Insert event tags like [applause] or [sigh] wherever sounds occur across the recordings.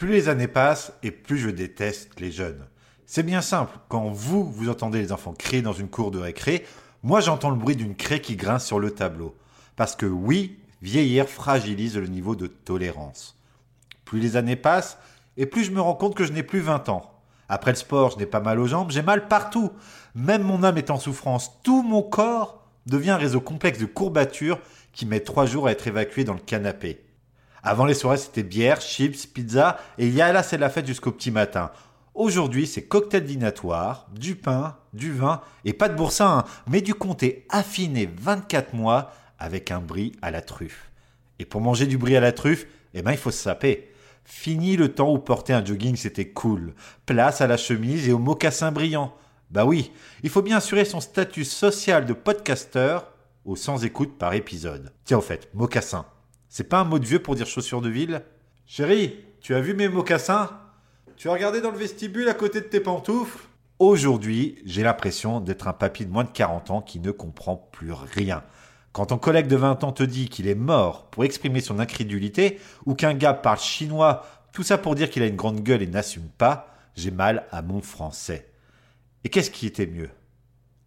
Plus les années passent et plus je déteste les jeunes. C'est bien simple, quand vous, vous entendez les enfants crier dans une cour de récré, moi j'entends le bruit d'une craie qui grince sur le tableau. Parce que oui, vieillir fragilise le niveau de tolérance. Plus les années passent, et plus je me rends compte que je n'ai plus 20 ans. Après le sport, je n'ai pas mal aux jambes, j'ai mal partout. Même mon âme est en souffrance. Tout mon corps devient un réseau complexe de courbatures qui met trois jours à être évacué dans le canapé. Avant les soirées, c'était bière, chips, pizza, et là, c'est la fête jusqu'au petit matin. Aujourd'hui, c'est cocktail dînatoire, du pain, du vin, et pas de boursin, hein, mais du comté affiné 24 mois avec un brie à la truffe. Et pour manger du brie à la truffe, eh ben, il faut se saper. Fini le temps où porter un jogging c'était cool. Place à la chemise et au mocassin brillant. Bah oui, il faut bien assurer son statut social de podcasteur au sans écoute par épisode. Tiens au fait, mocassin. C'est pas un mot de vieux pour dire chaussures de ville. Chérie, tu as vu mes mocassins? Tu as regardé dans le vestibule à côté de tes pantoufles? Aujourd'hui, j'ai l'impression d'être un papy de moins de 40 ans qui ne comprend plus rien. Quand ton collègue de 20 ans te dit qu'il est mort pour exprimer son incrédulité, ou qu'un gars parle chinois, tout ça pour dire qu'il a une grande gueule et n'assume pas, j'ai mal à mon français. Et qu'est-ce qui était mieux?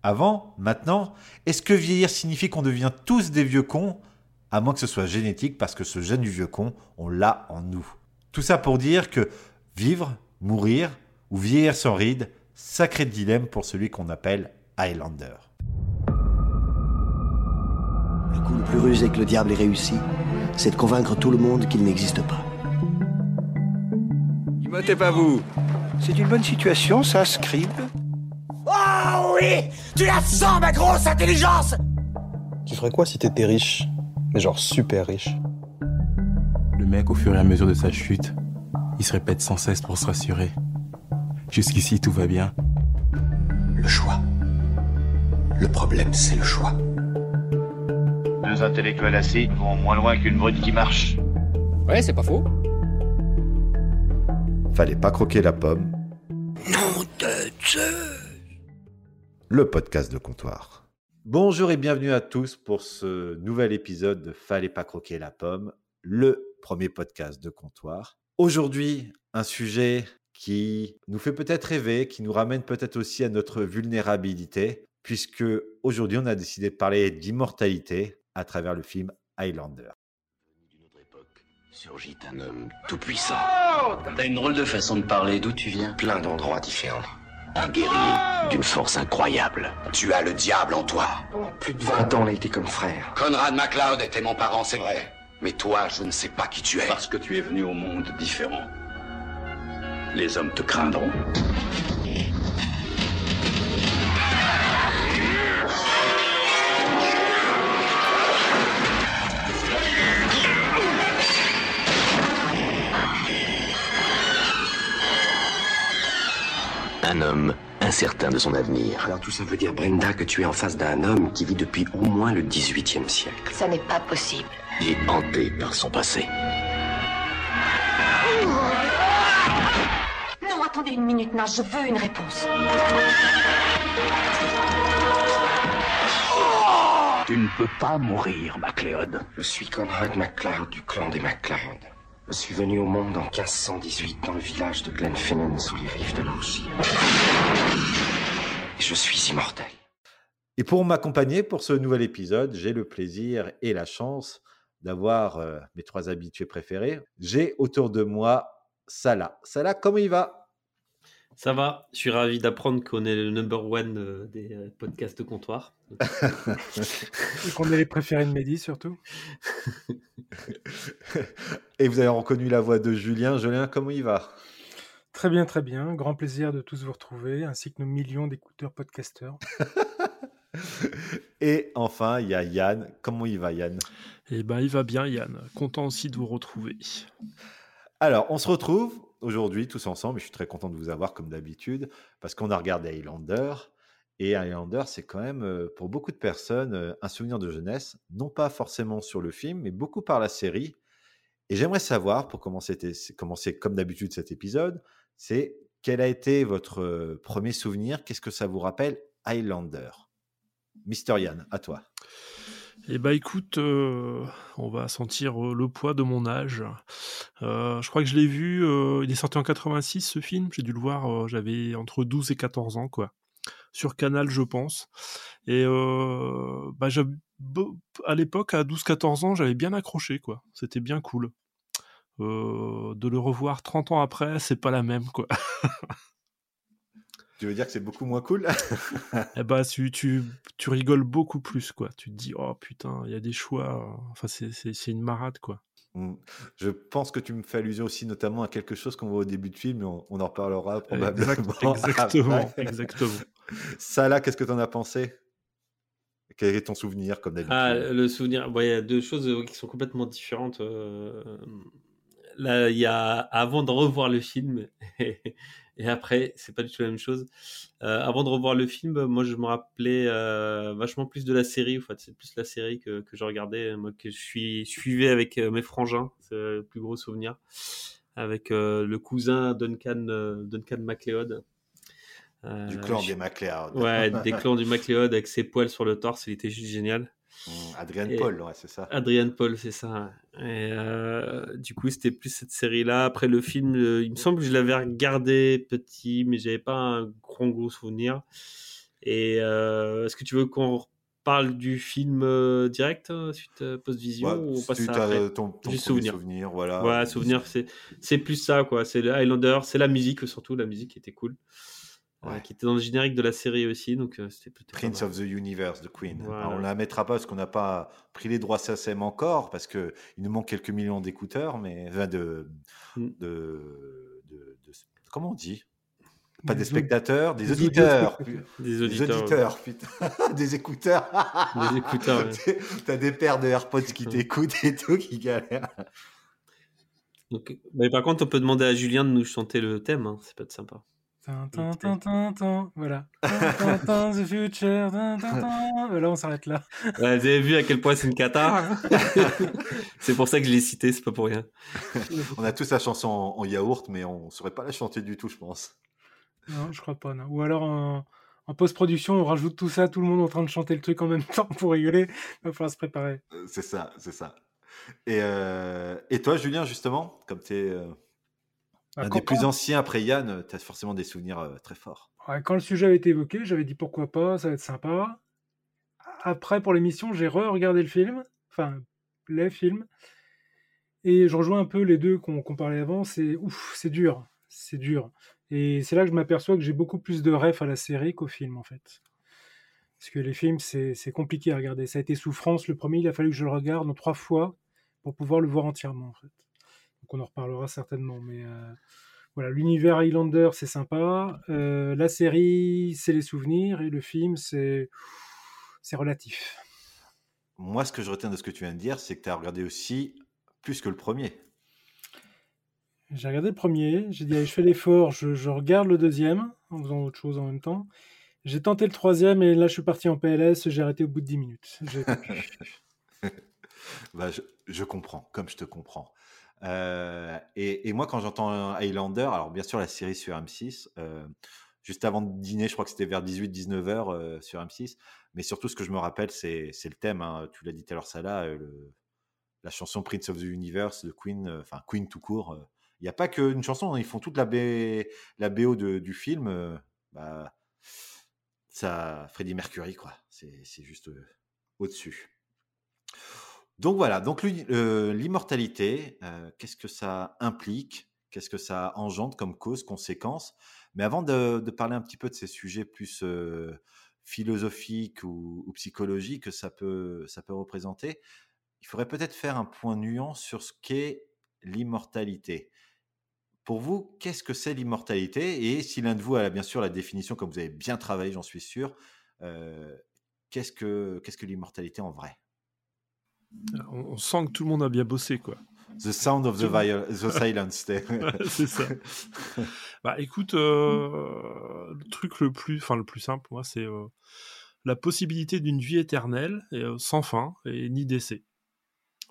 Avant? Maintenant? Est-ce que vieillir signifie qu'on devient tous des vieux cons? À moins que ce soit génétique, parce que ce gène du vieux con, on l'a en nous. Tout ça pour dire que vivre, mourir, ou vieillir sans ride, sacré dilemme pour celui qu'on appelle Highlander. Le coup le plus rusé que le diable ait réussi, c'est de convaincre tout le monde qu'il n'existe pas. Immotez pas vous. C'est une bonne situation, ça, Scribe Oh oui Tu la sens, ma grosse intelligence Tu ferais quoi si t'étais riche? Mais genre super riche Le mec, au fur et à mesure de sa chute, il se répète sans cesse pour se rassurer. Jusqu'ici, tout va bien. Le choix. Le problème, c'est le choix. Deux intellectuels assis vont moins loin qu'une brute qui marche. Ouais, c'est pas faux. Fallait pas croquer la pomme. Non de Dieu Le podcast de comptoir. Bonjour et bienvenue à tous pour ce nouvel épisode de Fallait pas croquer la pomme, le premier podcast de comptoir. Aujourd'hui, un sujet qui nous fait peut-être rêver, qui nous ramène peut-être aussi à notre vulnérabilité, puisque aujourd'hui on a décidé de parler d'immortalité à travers le film Highlander. D'une autre époque, surgit un homme tout puissant. T'as une drôle de façon de parler, d'où tu viens? Plein d'endroits différents. Un guerrier d'une force incroyable. Tu as le diable en toi. Plus de 20 ans, on a été comme frère. Conrad MacLeod était mon parent, c'est vrai. Mais toi, je ne sais pas qui tu es. Parce que tu es venu au monde différent. Les hommes te craindront. Un homme incertain de son avenir. Alors tout ça veut dire, Brenda, que tu es en face d'un homme qui vit depuis au moins le 18e siècle. Ça n'est pas possible. Et hanté par son passé. Non, attendez une minute, non, je veux une réponse. Tu ne peux pas mourir, MacLeod. Je suis Conrad MacLeod du clan des MacLeod. Je suis venu au monde en 1518 dans le village de Glenfinnan sous les rives de l'Ourgie. Et je suis immortel. Et pour m'accompagner pour ce nouvel épisode, j'ai le plaisir et la chance d'avoir euh, mes trois habitués préférés. J'ai autour de moi Salah. Salah, comment il va? Ça va, je suis ravi d'apprendre qu'on est le number one euh, des euh, podcasts de comptoir. Et qu'on est les préférés de Mehdi surtout. [laughs] Et vous avez reconnu la voix de Julien. Julien, comment il va? Très bien, très bien. Grand plaisir de tous vous retrouver, ainsi que nos millions d'écouteurs podcasteurs. [laughs] Et enfin, il y a Yann. Comment il va, Yann? Eh ben, il va bien, Yann. Content aussi de vous retrouver. Alors, on se retrouve aujourd'hui tous ensemble. Je suis très content de vous avoir comme d'habitude parce qu'on a regardé Highlander. Et Highlander, c'est quand même euh, pour beaucoup de personnes euh, un souvenir de jeunesse, non pas forcément sur le film, mais beaucoup par la série. Et j'aimerais savoir, pour commencer, commencer comme d'habitude cet épisode, c'est quel a été votre euh, premier souvenir? Qu'est-ce que ça vous rappelle Highlander? Mister Yann, à toi. Eh bah écoute, euh, on va sentir euh, le poids de mon âge. Euh, je crois que je l'ai vu, il est sorti en 86 ce film, j'ai dû le voir, j'avais entre 12 et 14 ans quoi. Sur Canal je pense. Et bah, à l'époque, à 12-14 ans, j'avais bien accroché quoi. C'était bien cool. de le revoir 30 ans après, c'est pas la même quoi. [laughs] Tu veux dire que c'est beaucoup moins cool? [laughs] Eh bah, tu, tu, tu, rigoles beaucoup plus, quoi. Tu te dis, oh putain, il y a des choix. Enfin, c'est une marade, quoi. Mmh. Je pense que tu me fais allusion aussi notamment à quelque chose qu'on voit au début de film, mais on, en reparlera probablement. exactement, exactement. [laughs] Ça là, qu'est-ce que tu en as pensé? Quel est ton souvenir comme d'habitude? Ah, Le souvenir, il y a deux choses euh, qui sont complètement différentes. Euh, là, il y a avant de revoir le film [laughs] et après, c'est pas du tout la même chose. Euh, avant de revoir le film, moi, je me rappelais euh, vachement plus de la série. En fait, c'est plus la série que, que je regardais, moi, que je suis suivais avec euh, mes frangins. C'est le plus gros souvenir. Avec le cousin Duncan, Duncan MacLeod. du clan des MacLeod. Ouais, [laughs] des clans du MacLeod avec ses poils sur le torse. Il était juste génial. Mmh, Adrien Paul, ouais, c'est ça. Adrien Paul, c'est ça. Et euh, du coup, c'était plus cette série-là. Après le film, il me semble que je l'avais regardé petit, mais j'avais pas un grand gros souvenir. Et euh, est-ce que tu veux qu'on parle du film euh, direct suite post-vision ou on passe à ton, ton souvenir. souvenir. voilà. Ouais, souvenir, c'est c'est plus ça quoi. C'est le Highlander, c'est la musique surtout. La musique était cool. Euh, qui était dans le générique de la série aussi. Donc, euh, c'était Prince of the Universe de Queen. on la mettra pas parce qu'on n'a pas pris les droits SACEM encore, parce qu'il nous manque quelques millions d'écouteurs, mais mm. de, de, de, Comment on dit? Pas des, spectateurs, des, auditeurs. Des auditeurs. putain. [laughs] des écouteurs. des écouteurs. [laughs] T'as des paires de AirPods qui t'écoutent et tout, qui galèrent. Donc, mais par contre, on peut demander à Julien de nous chanter le thème, hein. c'est pas de sympa. Voilà. [laughs] the future. Là, on s'arrête là. vous avez vu à quel point c'est une cata [laughs] C'est pour ça que je l'ai cité, c'est pas pour rien. [laughs] on a tous la chanson en, yaourt, mais on saurait pas la chanter du tout, je pense. Non, je crois pas. Non. Ou alors en, post-production, on rajoute tout ça, tout le monde en train de chanter le truc en même temps pour rigoler. Il va falloir se préparer. Euh, c'est ça, c'est ça. Et, euh, et toi, Julien, justement, comme tu es un des plus anciens après Yann, euh, tu as forcément des souvenirs euh, très forts. quand le sujet avait été évoqué, j'avais dit pourquoi pas, ça va être sympa. Après, pour l'émission, j'ai re-regardé le film, enfin, les films, et je rejoins un peu les deux qu'on parlait avant. C'est ouf, c'est dur, c'est dur. Et c'est là que je m'aperçois que j'ai beaucoup plus de refs à la série qu'au film, en fait. Parce que les films, c'est compliqué à regarder. Ça a été souffrance. Le premier, il a fallu que je le regarde en trois fois pour pouvoir le voir entièrement, en fait. Donc on en reparlera certainement. Mais euh, voilà, l'univers Highlander, c'est sympa. Euh, la série, c'est les souvenirs. Et le film, c'est c'est relatif. Moi, ce que je retiens de ce que tu viens de dire, c'est que tu as regardé aussi plus que le premier. J'ai regardé le premier, j'ai dit allez, je fais l'effort, je, regarde le deuxième en faisant autre chose en même temps. J'ai tenté le troisième et là je suis parti en PLS, j'ai arrêté au bout de 10 minutes. [laughs] bah, je, je, comprends, comme je te comprends. Euh, et, moi, quand j'entends Highlander, alors bien sûr la série sur M6, euh, juste avant de dîner, je crois que c'était vers 18-19 heures euh, sur M6, mais surtout ce que je me rappelle, c'est le thème, hein, tu l'as dit tout à l'heure, ça là, la chanson Prince of the Universe de Queen, enfin Queen tout court. Il n'y a pas qu'une chanson, hein, ils font toute la, BO du film. bah, ça, Freddie Mercury, quoi. C'est juste au-dessus. Donc voilà, donc l'immortalité, euh, qu'est-ce que ça implique? Qu'est-ce que ça engendre comme cause, conséquence? Mais avant de, parler un petit peu de ces sujets plus euh, philosophiques ou, psychologiques que ça peut, représenter, il faudrait peut-être faire un point nuant sur ce qu'est l'immortalité. Pour vous, qu'est-ce que c'est l'immortalité? Et si l'un de vous a bien sûr la définition, comme vous avez bien travaillé, j'en suis sûr, euh, qu'est-ce que, qu'est-ce que l'immortalité en vrai? On, sent que tout le monde a bien bossé, quoi. The sound of the, the silence. [laughs] c'est ça. [laughs] bah écoute, euh, le truc le plus, enfin le plus simple, moi, c'est euh, la possibilité d'une vie éternelle euh, sans fin et ni décès.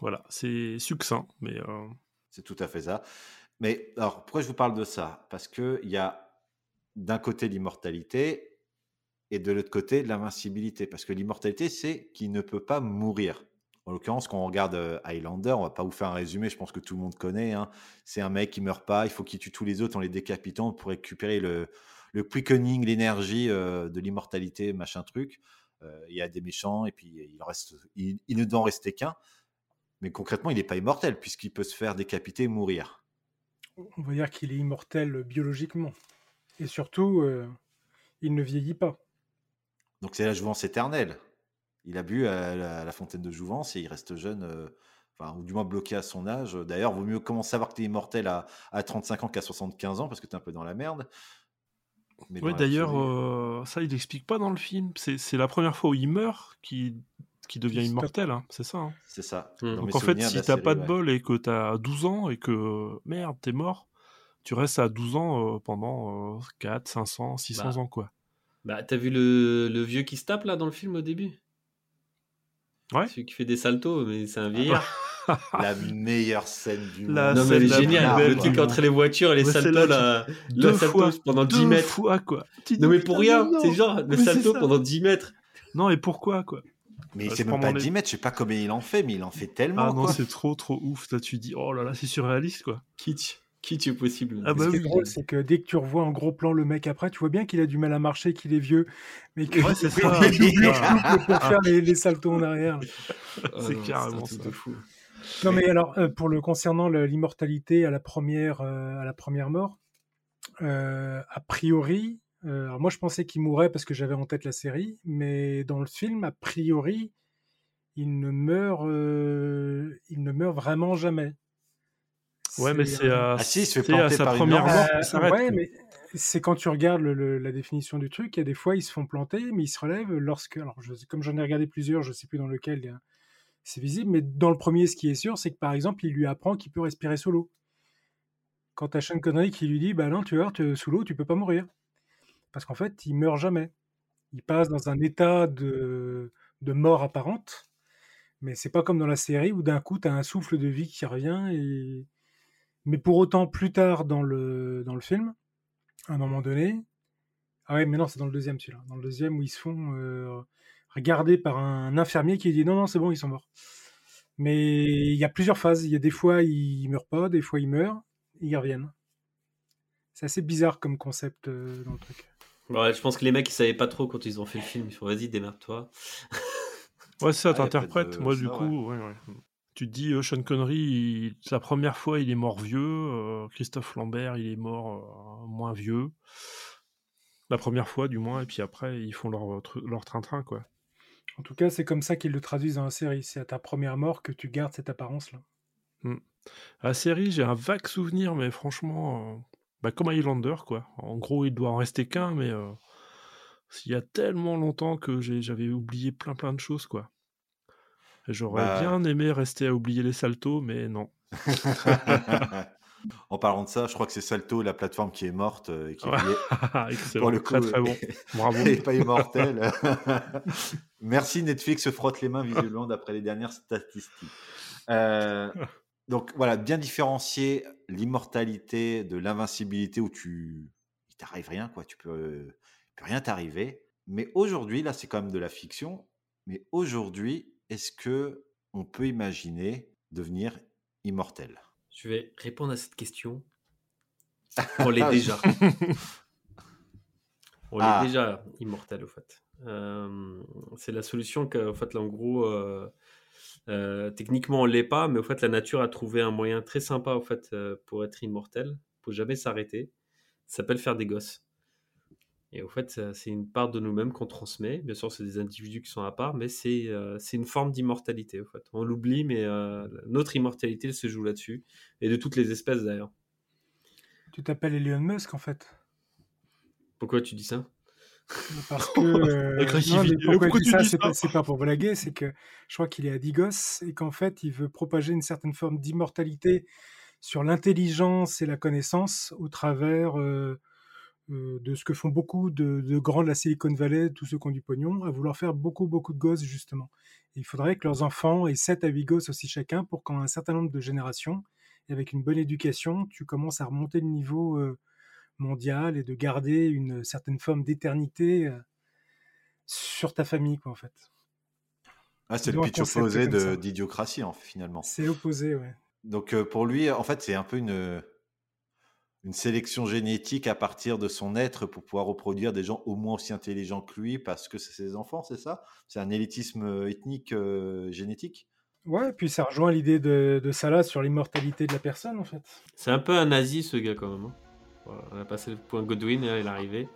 Voilà, c'est succinct, mais. C'est tout à fait ça. Mais alors, pourquoi je vous parle de ça? Parce que il y a d'un côté l'immortalité et de l'autre côté, l'invincibilité. Parce que l'immortalité, c'est qu'il ne peut pas mourir. En l'occurrence, quand on regarde euh, Highlander, on va pas vous faire un résumé, je pense que tout le monde connaît. hein. C'est un mec qui meurt pas, il faut qu'il tue tous les autres en les décapitant pour récupérer le, le quickening, l'énergie euh, de l'immortalité, machin truc. Euh, Il y a des méchants et puis il, reste, il, il ne doit en rester qu'un. Mais concrètement, il n'est pas immortel puisqu'il peut se faire décapiter et mourir. On va dire qu'il est immortel biologiquement. Et surtout, euh, il ne vieillit pas. Donc c'est la jouvence éternelle. Il a bu à la, à la fontaine de jouvence et il reste jeune, euh, enfin, ou du moins bloqué à son âge. D'ailleurs, vaut mieux commencer à savoir que tu es immortel à, à 35 ans qu'à 75 ans parce que tu es un peu dans la merde. Mais Ouais, d'ailleurs, euh, ça, il n'explique pas dans le film. C'est la première fois où il meurt qui, qui devient immortel, hein, c'est ça. hein. c'est ça. Mm. Mes Donc en fait, si t'as pas de ouais. bol et que t'as 12 ans et que merde, t'es mort, tu restes à 12 ans euh, pendant euh, 4, 500, 600 Bah. ans, quoi. Bah, t'as vu le, le vieux qui se tape là dans le film au début? Ouais. Celui qui fait des saltos, mais c'est un vieillard. [laughs] La meilleure scène du La monde. non, mais elle est scène la géniale. Le truc entre les voitures et les saltos, Deux la salto fois, pendant 10 deux mètres. fois, quoi. Non, mais pour rien, c'est genre le salto pendant 10 mètres. Non, et pourquoi, quoi? Mais c'est même pas mon 10 mètres, je sais pas combien il en fait, mais il en fait tellement. Ah non, c'est trop, trop ouf. Là, tu dis, oh là là, c'est surréaliste, quoi. Kitsch. Kitsch possible. Ah bah Ce qui est oui. drôle, c'est que dès que tu revois en gros plan le mec après, tu vois bien qu'il a du mal à marcher, qu'il est vieux, mais que Ouais, c'est [laughs] ça. doublures Ah. pour faire les, les saltos en arrière. [laughs] C'est non, carrément ça. de fou. Non, mais alors, euh, pour le concernant l'immortalité à la première, euh, à la première mort, euh, a priori, alors moi je pensais qu'il mourrait parce que j'avais en tête la série, mais dans le film, a priori, il ne meurt, il ne meurt vraiment jamais. Ouais, mais c'est euh, Ah si, il se fait à planter sa par première mort euh, ouais, mais c'est quand tu regardes le- le- la définition du truc, il y a des fois ils se font planter, mais ils se relèvent lorsque, alors je, comme j'en ai regardé plusieurs, je sais plus dans lequel c'est visible, mais dans le premier, ce qui est sûr, c'est que par exemple, il lui apprend qu'il peut respirer sous l'eau. Quand t'as Sean Connery qui lui dit, bah non, tu vois, tu- sous l'eau, tu peux pas mourir. Parce qu'en fait, il meurt jamais. Il passe dans un état de, de mort apparente, mais c'est pas comme dans la série où d'un coup, tu as un souffle de vie qui revient. Et... Mais pour autant, plus tard dans le, dans le film, à un moment donné, ah ouais, mais non, c'est dans le deuxième celui-là. Dans le deuxième où ils se font euh, regarder par un infirmier qui dit non, non, c'est bon, ils sont morts. Mais il y a plusieurs phases. Il y a des fois, ils meurent pas, des fois, ils meurent, et ils reviennent. C'est assez bizarre comme concept euh, dans le truc. Ouais, je pense que les mecs ils savaient pas trop quand ils ont fait le film. Ils font vas-y, démerde-toi. Ouais, ça, Ah, t'interprètes. de- Moi, du ça, coup, ouais, ouais. Tu te dis, euh, Sean Connery, il- la première fois, il est mort vieux. euh, Christophe Lambert, il est mort euh, moins vieux. La première fois, du moins. Et puis après, ils font leur, train-train, quoi. En tout cas, c'est comme ça qu'ils le traduisent dans la série. C'est à ta première mort que tu gardes cette apparence-là. La série, j'ai un vague souvenir, mais franchement, euh, bah, comme Highlander, quoi. En gros, il doit en rester qu'un, mais euh, il y a tellement longtemps que j'avais oublié plein plein de choses, quoi. J'aurais Bah. bien aimé rester à oublier les saltos, mais non. [laughs] en parlant de ça, je crois que c'est Salto, la plateforme qui est morte euh, et qui est [laughs] pour le très, coup, très bon. [laughs] Bravo. et pas immortel. Merci Netflix se frotte les mains visiblement d'après les dernières statistiques. Euh, donc voilà, bien différencier l'immortalité de l'invincibilité où tu il t'arrive rien quoi, tu peux, il peut rien t'arriver. Mais aujourd'hui, là c'est quand même de la fiction. Mais aujourd'hui, est-ce que on peut imaginer devenir immortel? Je vais répondre à cette question. [laughs] On l'est déjà. [laughs] On Ah. est déjà immortel, au fait. Euh, c'est la solution qu'en fait, là, en gros, euh, euh, techniquement, on l'est pas, mais au fait, la nature a trouvé un moyen très sympa, au fait, pour être immortel, pour jamais s'arrêter. Ça s'appelle faire des gosses. Et au fait, c'est une part de nous-mêmes qu'on transmet. Bien sûr, c'est des individus qui sont à part, mais c'est euh, une forme d'immortalité, au fait. On l'oublie, mais euh, notre immortalité elle se joue là-dessus. Et de toutes les espèces, d'ailleurs. Tu t'appelles Elon Musk, en fait. Pourquoi tu dis ça? Parce [laughs] que. euh, non, mais pourquoi, tu dis ça? C'est pas, pour blaguer, c'est que je crois qu'il est à Digos et qu'en fait, il veut propager une certaine forme d'immortalité sur l'intelligence et la connaissance au travers euh, de ce que font beaucoup de, de grands de la Silicon Valley, tous ceux qui ont du pognon, à vouloir faire beaucoup, beaucoup de gosses, justement. Et il faudrait que leurs enfants aient 7 à 8 gosses aussi chacun pour qu'en un certain nombre de générations, et avec une bonne éducation, tu commences à remonter le niveau euh, mondial et de garder une certaine forme d'éternité. euh, sur ta famille, quoi, en fait. Ah, c'est le pitch opposé de- d'idiocratie, en- finalement. C'est l'opposé, ouais. Donc euh, pour lui, en fait, c'est un peu une, une sélection génétique à partir de son être pour pouvoir reproduire des gens au moins aussi intelligents que lui parce que c'est ses enfants, c'est ça? C'est un élitisme euh, ethnique euh, génétique? Ouais, puis ça rejoint l'idée de, de Salah sur l'immortalité de la personne, en fait. C'est un peu un nazi ce gars quand même. hein. Voilà, on a passé le point Godwin et là il est arrivé.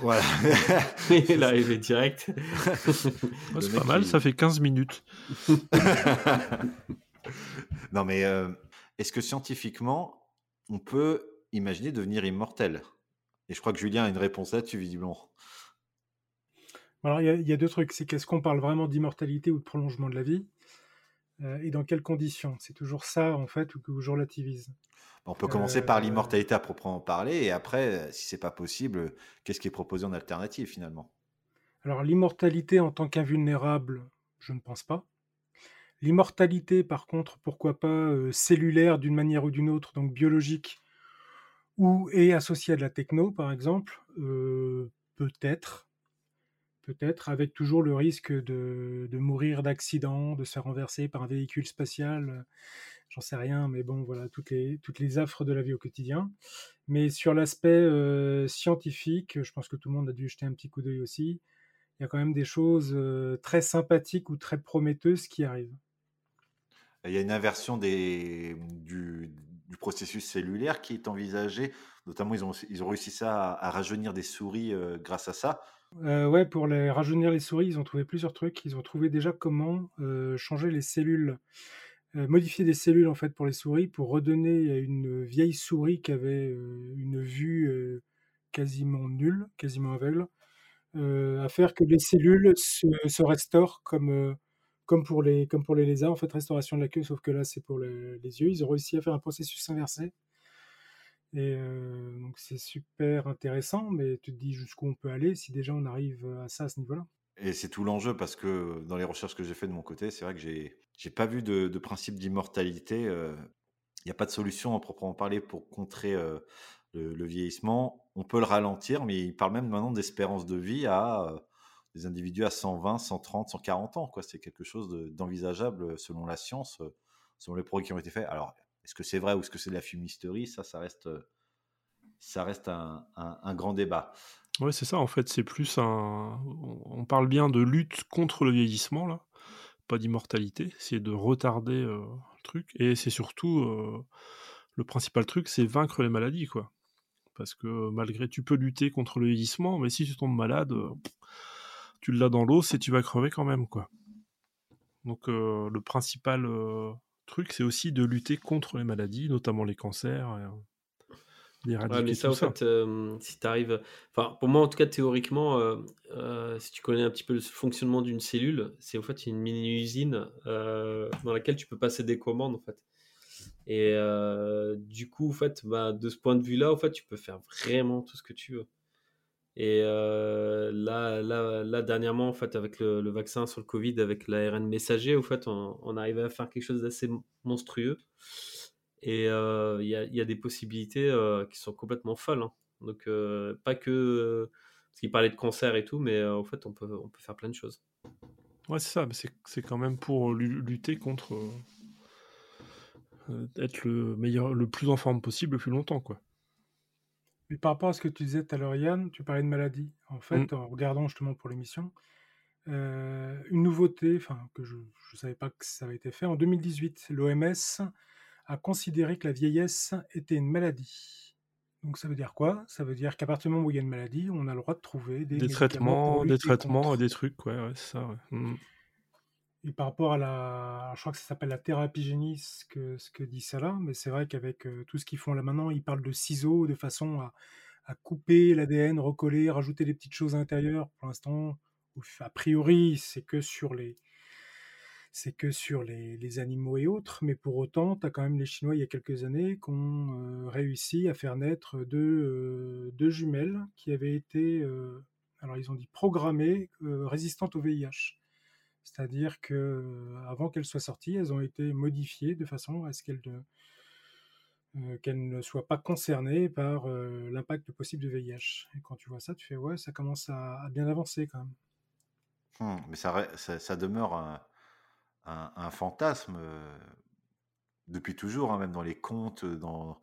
Voilà. [laughs] il est arrivé direct. [laughs] Ouais, c'est pas mal, ça fait 15 minutes. [laughs] non mais euh, est-ce que scientifiquement, on peut imaginer devenir immortel Et je crois que Julien a une réponse là-dessus, visiblement. Alors, il y, a- il y a deux trucs. C'est qu'est-ce qu'on parle vraiment d'immortalité ou de prolongement de la vie euh, Et dans quelles conditions? C'est toujours ça, en fait, ou que je relativise. On peut commencer par Euh, l'immortalité à proprement parler, et après, euh, si c'est pas possible, qu'est-ce qui est proposé en alternative finalement? Alors, l'immortalité en tant qu'invulnérable, je ne pense pas. L'immortalité, par contre, pourquoi pas euh, cellulaire d'une manière ou d'une autre, donc biologique, ou est associée à de la techno, par exemple, peut-être. Peut-être, avec toujours le risque de, de mourir d'accident, de se faire renverser par un véhicule spatial, j'en sais rien, mais bon, voilà, toutes les, toutes les affres de la vie au quotidien. Mais sur l'aspect scientifique, je pense que tout le monde a dû jeter un petit coup d'œil aussi. Il y a quand même des choses très sympathiques ou très prometteuses qui arrivent. Il y a une inversion des, du, processus cellulaire qui est envisagée. Notamment, ils ont, réussi ça à, rajeunir des souris euh, grâce à ça. Euh, ouais, pour les rajeunir les souris, ils ont trouvé plusieurs trucs. Ils ont trouvé déjà comment euh, changer les cellules, modifier des cellules en fait pour les souris pour redonner à une vieille souris qui avait une vue quasiment nulle, quasiment aveugle, à faire que les cellules se, restaurent comme comme pour les comme pour les lézards en fait restauration de la queue, sauf que là c'est pour les, yeux. Ils ont réussi à faire un processus inversé. Et euh, donc c'est super intéressant, mais tu te dis jusqu'où on peut aller si déjà on arrive à ça à ce niveau-là. Et c'est tout l'enjeu parce que dans les recherches que j'ai fait de mon côté, c'est vrai que j'ai j'ai pas vu de, principe d'immortalité. euh, Il n'y a pas de solution à proprement parler pour contrer euh, le, le vieillissement. On peut le ralentir, mais il parle même maintenant d'espérance de vie à des individus à 120, 130, 140 ans. quoi. C'est quelque chose de- d'envisageable selon la science, euh, selon les progrès qui ont été faits. Alors, est-ce que c'est vrai ou est-ce que c'est de la fumisterie? Ça, ça reste, euh, ça reste un, grand débat. Ouais, c'est ça, en fait, c'est plus un. On parle bien de lutte contre le vieillissement, là, pas d'immortalité, c'est de retarder euh, le truc, et c'est surtout. le principal truc, c'est vaincre les maladies, quoi. Parce que malgré. Tu peux lutter contre le vieillissement, mais si tu tombes malade, tu l'as dans l'os et tu vas crever quand même, quoi. Donc, euh, le principal euh, truc, c'est aussi de lutter contre les maladies, notamment les cancers, euh, d'éradiquer Ouais, mais ça, en ça. fait, euh, si tu arrives. Enfin, pour moi, en tout cas, théoriquement, si tu connais un petit peu le fonctionnement d'une cellule, c'est en fait une mini-usine dans laquelle tu peux passer des commandes, en fait. Et du coup, en fait, bah, de ce point de vue-là, en fait, tu peux faire vraiment tout ce que tu veux. Et euh, là, là, là, dernièrement, en fait, avec le, vaccin sur le Covid, avec l'ARN messager, en fait, on, arrivait à faire quelque chose d'assez monstrueux. Et euh, il y, a, y a des possibilités euh, qui sont complètement folles. hein. Donc, pas que. parce qu'il parlait de cancer et tout, mais en fait, on peut, on peut faire plein de choses. Ouais, c'est ça, c'est quand même pour lu- lutter contre. être le meilleur, le plus en forme possible le plus longtemps, quoi. Mais par rapport à ce que tu disais tout à l'heure, Yann, tu parlais de maladie. En fait, en regardant justement pour l'émission, euh, une nouveauté, enfin que je ne savais pas que ça avait été fait, en 2018, l'OMS a considéré que la vieillesse était une maladie. Donc ça veut dire quoi? Ça veut dire qu'à partir du moment où il y a une maladie, on a le droit de trouver des, Des traitements, des traitements contre. des trucs, ouais, ouais, ça, ouais. Mm. Et par rapport à la, je crois que ça s'appelle la thérapie génie, ce que, dit Salah, mais c'est vrai qu'avec euh, tout ce qu'ils font là maintenant, ils parlent de ciseaux de façon à, couper l'ADN, recoller, rajouter des petites choses à l'intérieur. Pour l'instant, a priori, c'est que sur les, c'est que sur les, animaux et autres, mais pour autant, tu as quand même les Chinois il y a quelques années qui ont euh, réussi à faire naître deux, euh, jumelles qui avaient été, alors ils ont dit programmées, résistantes au VIH. C'est-à-dire que euh, avant qu'elles soient sorties, elles ont été modifiées de façon à ce qu'elles ne, euh, qu'elles ne soient pas concernées par euh, l'impact possible du VIH. Et quand tu vois ça, tu fais ouais, ça commence à, bien avancer quand même. Hmm, mais ça, ça, demeure un, un- fantasme depuis toujours, hein, même dans les contes, dans,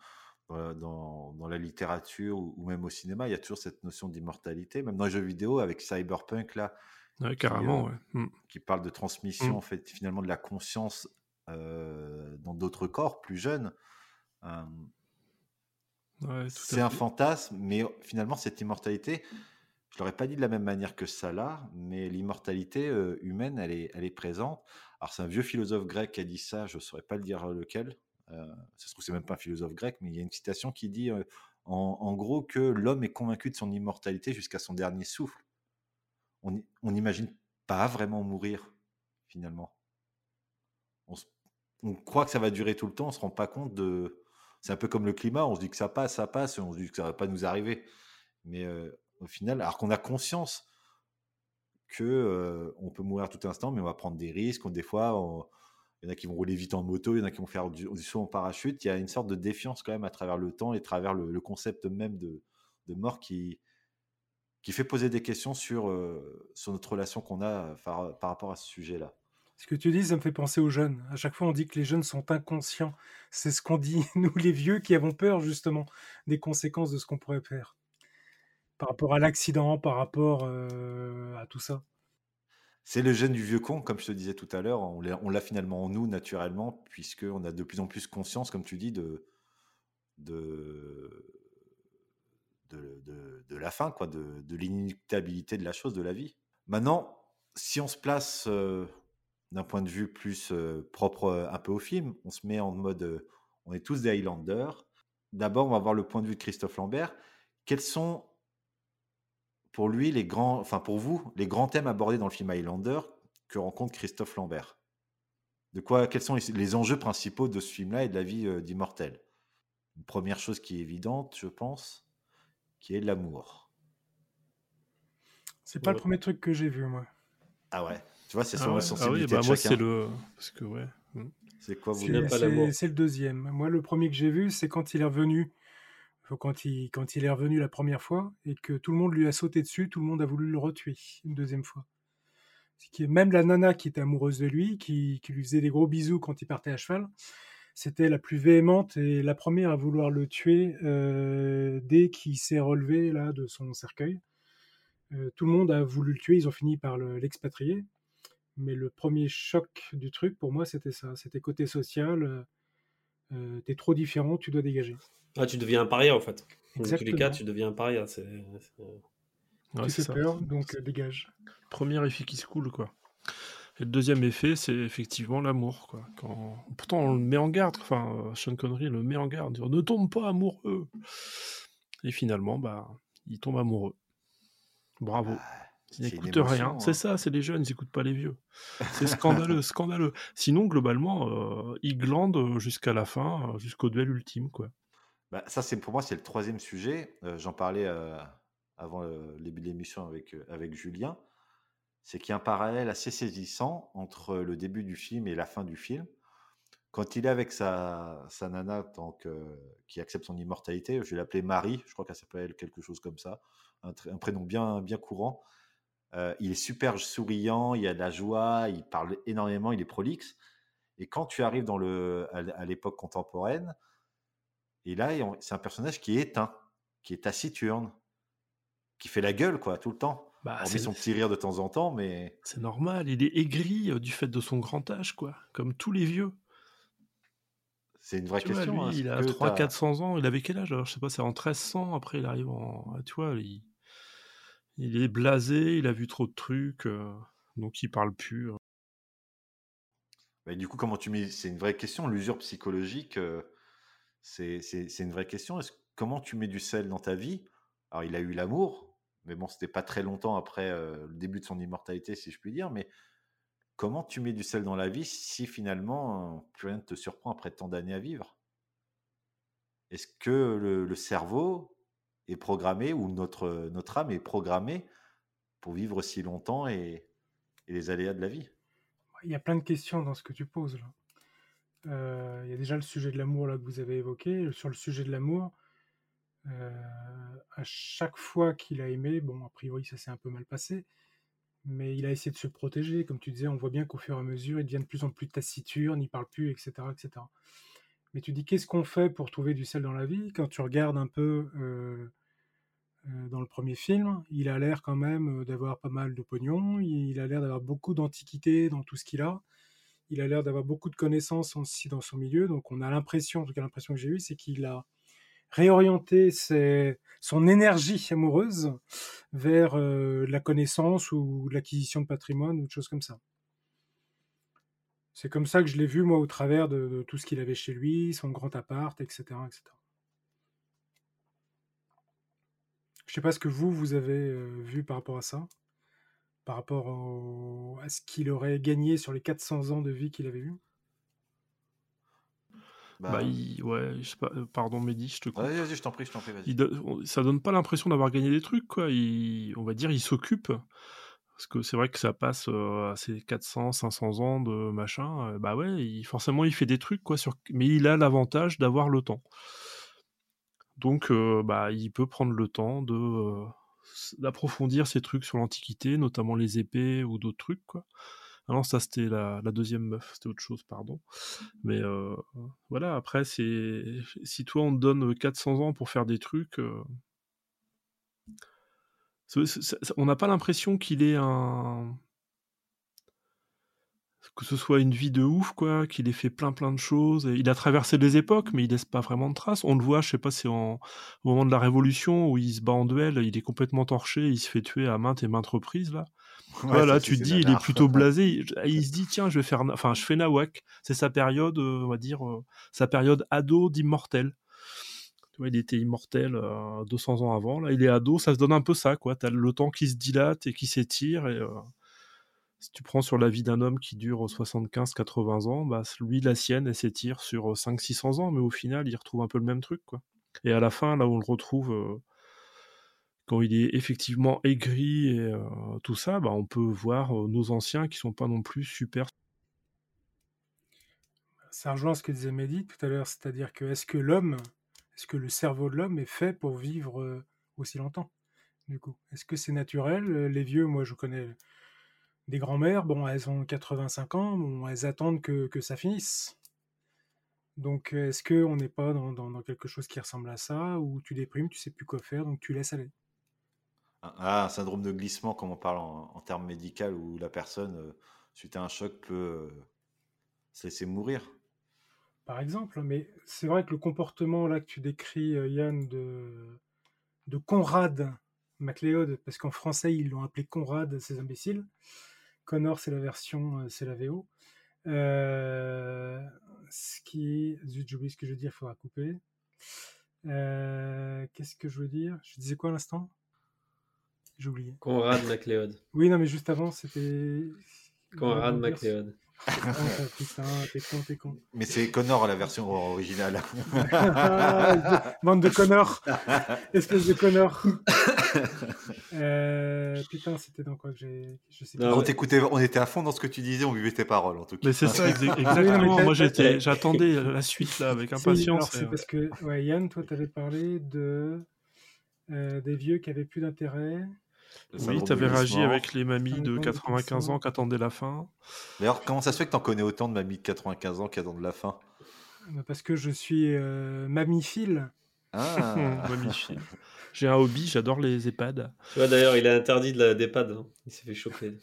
dans- dans la littérature ou, ou même au cinéma, il y a toujours cette notion d'immortalité. Même dans les jeux vidéo, avec Cyberpunk, là, Ouais, qui, carrément, euh, ouais. Mm. qui parle de transmission, Mm. en fait, finalement, de la conscience euh, dans d'autres corps plus jeunes. Euh, Ouais, c'est un fait. fantasme, mais finalement, cette immortalité, je l'aurais pas dit de la même manière que ça là, mais l'immortalité euh, humaine, elle est, elle est présente. Alors, c'est un vieux philosophe grec qui a dit ça, je saurais pas le dire euh, lequel. Euh, ça se trouve, c'est même pas un philosophe grec, mais il y a une citation qui dit euh, en, en gros que l'homme est convaincu de son immortalité jusqu'à son dernier souffle. On n'imagine pas vraiment mourir, finalement. On, croit que ça va durer tout le temps, on se rend pas compte de. C'est un peu comme le climat, on se dit que ça passe, ça passe, on se dit que ça va pas nous arriver. Mais euh, au final, alors qu'on a conscience que euh, on peut mourir tout instant, mais on va prendre des risques. on- des fois, il y en a qui vont rouler vite en moto, il y en a qui vont faire du, saut en parachute. Il y a une sorte de défiance quand même à travers le temps et à travers le, concept même de mort qui, qui fait poser des questions sur, euh, sur notre relation qu'on a par, par rapport à ce sujet-là. Ce que tu dis, ça me fait penser aux jeunes. À chaque fois, on dit que les jeunes sont inconscients. C'est ce qu'on dit, [laughs] nous les vieux, qui avons peur justement des conséquences de ce qu'on pourrait faire. Par rapport à l'accident, par rapport euh, à tout ça. C'est le gène du vieux con, comme je te disais tout à l'heure. On l'a on l'a finalement en nous naturellement, puisqu'on a de plus en plus conscience, comme tu dis, de, de, de, la fin, quoi, de, de l'inéluctabilité de la chose, de la vie. Maintenant, si on se place euh, d'un point de vue plus euh, propre euh, un peu au film, on se met en mode, on est tous des Highlanders. D'abord, on va voir le point de vue de Christophe Lambert. Quels sont pour lui les grands, enfin pour vous, les grands thèmes abordés dans le film Highlander que rencontre Christophe Lambert? De quoi, quels sont les, enjeux principaux de ce film-là et de la vie d'Immortel? Première chose qui est évidente, je pense, qui est l'amour. C'est pas le premier truc que j'ai vu, moi. Ah ouais, tu vois, c'est Ah sur ouais, la ah oui, sensibilité bah moi c'est le. Parce que ouais. C'est quoi vous C'est pas l'amour. c'est- c'est le deuxième. Moi, le premier que j'ai vu, c'est quand il est revenu. Faut Quand il, quand il est revenu la première fois et que tout le monde lui a sauté dessus, tout le monde a voulu le retuer une deuxième fois. Même la nana qui était amoureuse de lui, qui, qui lui faisait des gros bisous quand il partait à cheval, c'était la plus véhémente et la première à vouloir le tuer euh, dès qu'il s'est relevé là de son cercueil. Euh, tout le monde a voulu le tuer, ils ont fini par le- l'expatrier. Mais le premier choc du truc, pour moi, c'était ça. C'était côté social. euh, T'es trop différent, tu dois dégager. Ah, tu deviens un paria en fait. Dans tous les Exactement. cas, tu deviens un paria. C'est, c'est- Ouais, tu c'est fais ça. peur, donc euh, dégage. Premier effet qui se coule, quoi. Et le deuxième effet, c'est effectivement l'amour, quoi. Quand... Pourtant, on le met en garde, enfin, euh, Sean Connery le met en garde, dire, ne tombe pas amoureux. Et finalement, bah, il tombe amoureux. Bravo. Ils c'est une n'écoutent rien. hein. C'est ça, c'est les jeunes, ils n'écoutent pas les vieux. C'est scandaleux, [laughs] scandaleux. Sinon, globalement, euh, ils glandent jusqu'à la fin, euh, jusqu'au duel ultime, quoi. Bah, ça, c'est pour moi, c'est le troisième sujet. Euh, J'en parlais euh, avant le début de l'émission avec, avec Julien. C'est qu'il y a un parallèle assez saisissant entre le début du film et la fin du film. Quand il est avec sa, sa nana que, qui accepte son immortalité, je vais l'appeler Marie, je crois qu'elle s'appelle quelque chose comme ça, un, prénom bien, bien courant. Euh, il est super souriant, il a de la joie, il parle énormément, il est prolixe. Et quand tu arrives dans le, à, l'époque contemporaine, et là, c'est un personnage qui est éteint, qui est taciturne, qui fait la gueule, quoi, tout le temps. Bah, c'est- son petit rire de temps en temps, mais C'est normal, il est aigri euh, du fait de son grand âge, quoi. Comme tous les vieux. c'est une vraie Tu vois, question. lui, hein, il a que 300 t'as- 400 ans, il avait quel âge alors Je sais pas, c'est en 1300, après il arrive en... Tu vois, il, il est blasé, il a vu trop de trucs, euh, donc il parle plus. euh. Mais du coup, comment tu mets C'est une vraie question. L'usure psychologique, euh, c'est c'est- c'est une vraie question. Est-ce comment tu mets du sel dans ta vie? Alors, il a eu l'amour, mais bon, c'était pas très longtemps après euh, le début de son immortalité, si je puis dire. Mais comment tu mets du sel dans la vie si finalement euh, plus rien ne te surprend après tant d'années à vivre? Est-ce que le, cerveau est programmé ou notre, notre âme est programmée pour vivre si longtemps et, et les aléas de la vie? Il y a plein de questions dans ce que tu poses là. Euh, il y a déjà le sujet de l'amour là que vous avez évoqué. Sur le sujet de l'amour, à chaque fois qu'il a aimé, bon, a priori ça s'est un peu mal passé, mais il a essayé de se protéger. Comme tu disais, on voit bien qu'au fur et à mesure, il devient de plus en plus taciturne, il parle plus, etc. etc. Mais tu dis, qu'est-ce qu'on fait pour trouver du sel dans la vie? Quand tu regardes un peu euh, euh, dans le premier film, il a l'air quand même euh, d'avoir pas mal de pognon, il a l'air d'avoir beaucoup d'antiquité dans tout ce qu'il a, il a l'air d'avoir beaucoup de connaissances aussi dans son milieu, donc on a l'impression, en tout cas l'impression que j'ai eue, c'est qu'il a réorienté ses- son énergie amoureuse vers euh, la connaissance ou l'acquisition de patrimoine ou de choses comme ça. C'est comme ça que je l'ai vu, moi, au travers de, tout ce qu'il avait chez lui, son grand appart, etc. etc. Je sais pas ce que vous, vous avez euh, vu par rapport à ça, par rapport à ce qu'il aurait gagné sur les 400 ans de vie qu'il avait eu. Bah, il- ouais, je sais pas, euh, pardon Mehdi, je te coupe. Vas-y, vas-y, je t'en prie, je t'en prie, vas-y. Do- ça donne pas l'impression d'avoir gagné des trucs, quoi. Il- on va dire, il s'occupe. Parce que c'est vrai que ça passe euh, à ses 400, 500 ans de machin. euh, bah ouais, il- forcément, il fait des trucs, quoi. Sur... Mais il a l'avantage d'avoir le temps. Donc, euh, bah, il peut prendre le temps de euh, d'approfondir ces trucs sur l'Antiquité, notamment les épées ou d'autres trucs, quoi. Ah non, ça c'était la, la deuxième meuf, c'était autre chose, pardon. Mais euh, voilà, après, c'est si toi on te donne 400 ans pour faire des trucs, euh, on n'a pas l'impression qu'il ait un. que ce soit une vie de ouf, quoi, qu'il ait fait plein plein de choses. Et il a traversé des époques, mais il laisse pas vraiment de traces. On le voit, je sais pas, c'est au moment de la Révolution où il se bat en duel, il est complètement torché, il se fait tuer à maintes et maintes reprises, là. Voilà, tu te dis, il est plutôt blasé. Il, se dit, tiens, je vais faire, enfin, je fais Nawak. C'est sa période, euh, on va dire, euh, sa période ado d'immortel. Tu vois, il était immortel euh, 200 ans avant. Là, il est ado, ça se donne un peu ça, quoi. T'as le temps qui se dilate et qui s'étire. Et euh, si tu prends sur la vie d'un homme qui dure 75-80 ans, bah, lui, la sienne, elle s'étire sur 500-600 ans. Mais au final, il retrouve un peu le même truc, quoi. Et à la fin, là où on le retrouve, euh, quand il est effectivement aigri et euh, tout ça, bah, on peut voir euh, nos anciens qui sont pas non plus super. Ça rejoint ce que disait Mehdi tout à l'heure, c'est-à-dire que est-ce que l'homme, est-ce que le cerveau de l'homme est fait pour vivre euh, aussi longtemps Du coup, est-ce que c'est naturel? Les vieux, moi je connais des grands-mères, bon, elles ont 85 ans, bon, elles attendent que, que ça finisse. Donc, est-ce qu'on n'est pas dans, dans- dans quelque chose qui ressemble à ça, où tu déprimes, tu sais plus quoi faire, donc tu laisses aller? Ah, un syndrome de glissement, comme on parle en, termes médicaux, où la personne, euh, suite à un choc, peut euh, se laisser mourir. par exemple. Mais c'est vrai que le comportement là que tu décris, euh, Yann, de, Conrad MacLeod, parce qu'en français ils l'ont appelé Conrad, ces imbéciles. Connor, c'est la version, c'est la VO. Ce qui. Zut, j'ai oublié ce que je veux dire, il faudra couper. Qu'est-ce que je veux dire? Je disais quoi à l'instant? J'ai oublié. Conrad [laughs] MacLeod. Oui, non, mais juste avant, c'était. Conrad MacLeod. Ah, putain, t'es con, t'es con. Mais c'est Connor la version originale. [laughs] Ah, Bande de connards. Espèce de connards. [laughs] Euh, putain, c'était dans quoi que j'ai. Je sais on t'écoutait, on était à fond dans ce que tu disais, on buvait tes paroles en tout cas. Mais c'est ça, Oui, exactement. t'as- Moi, j'attendais la suite là avec Si, impatience. alors c'est euh, parce que ouais, Yann, toi, t'avais parlé de euh, des vieux qui avaient plus d'intérêt. Oui, t'avais réagi avec les mamies de Syndrome de 95 ans qui attendaient la fin. D'ailleurs, comment ça se fait que t'en connais autant de mamies de 95 ans qui attendent la fin? Parce que je suis euh, mamie-file. Ah. [laughs] J'ai un hobby, j'adore les EHPAD. Tu vois, d'ailleurs, il est interdit de la d'EHPAD. hein. Il s'est fait choper.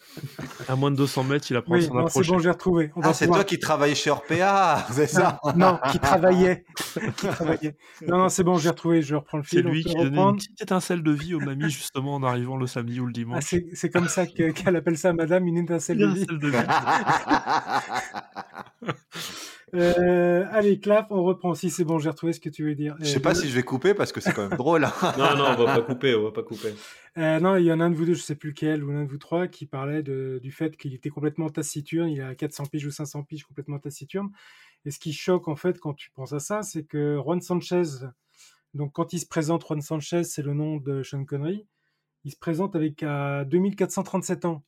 À moins de 200 mètres, il apprend Oui, s'en non, c'est bon, j'ai retrouvé. On va Ah, c'est pouvoir- toi qui travaillais chez Orpea, [laughs] c'est ça Non, qui travaillait. [laughs] qui travaillait. Non, non, c'est bon, j'ai retrouvé. Je reprends le C'est fil. on lui peut qui donnait une reprendre. petite étincelle de vie aux mamies justement en arrivant le samedi ou le Ah, dimanche. c'est c'est comme ça que- qu'elle appelle ça, madame, une étincelle de Une vie. étincelle de vie. Euh, allez, clap, on reprend. Si c'est bon, j'ai retrouvé ce que tu veux dire. Je sais pas si je vais couper parce que c'est quand même [laughs] drôle. hein. Non, non, on va pas couper, on va pas couper. Euh, non, il y en a un de vous deux, je sais plus lequel, ou l'un de vous trois, qui parlait de- du fait qu'il était complètement taciturne, il a 400 piges ou 500 piges complètement taciturne. Et ce qui choque, en fait, quand tu penses à ça, c'est que Juan Sanchez, donc quand il se présente, Juan Sanchez, c'est le nom de Sean Connery, il se présente avec à 2437 ans.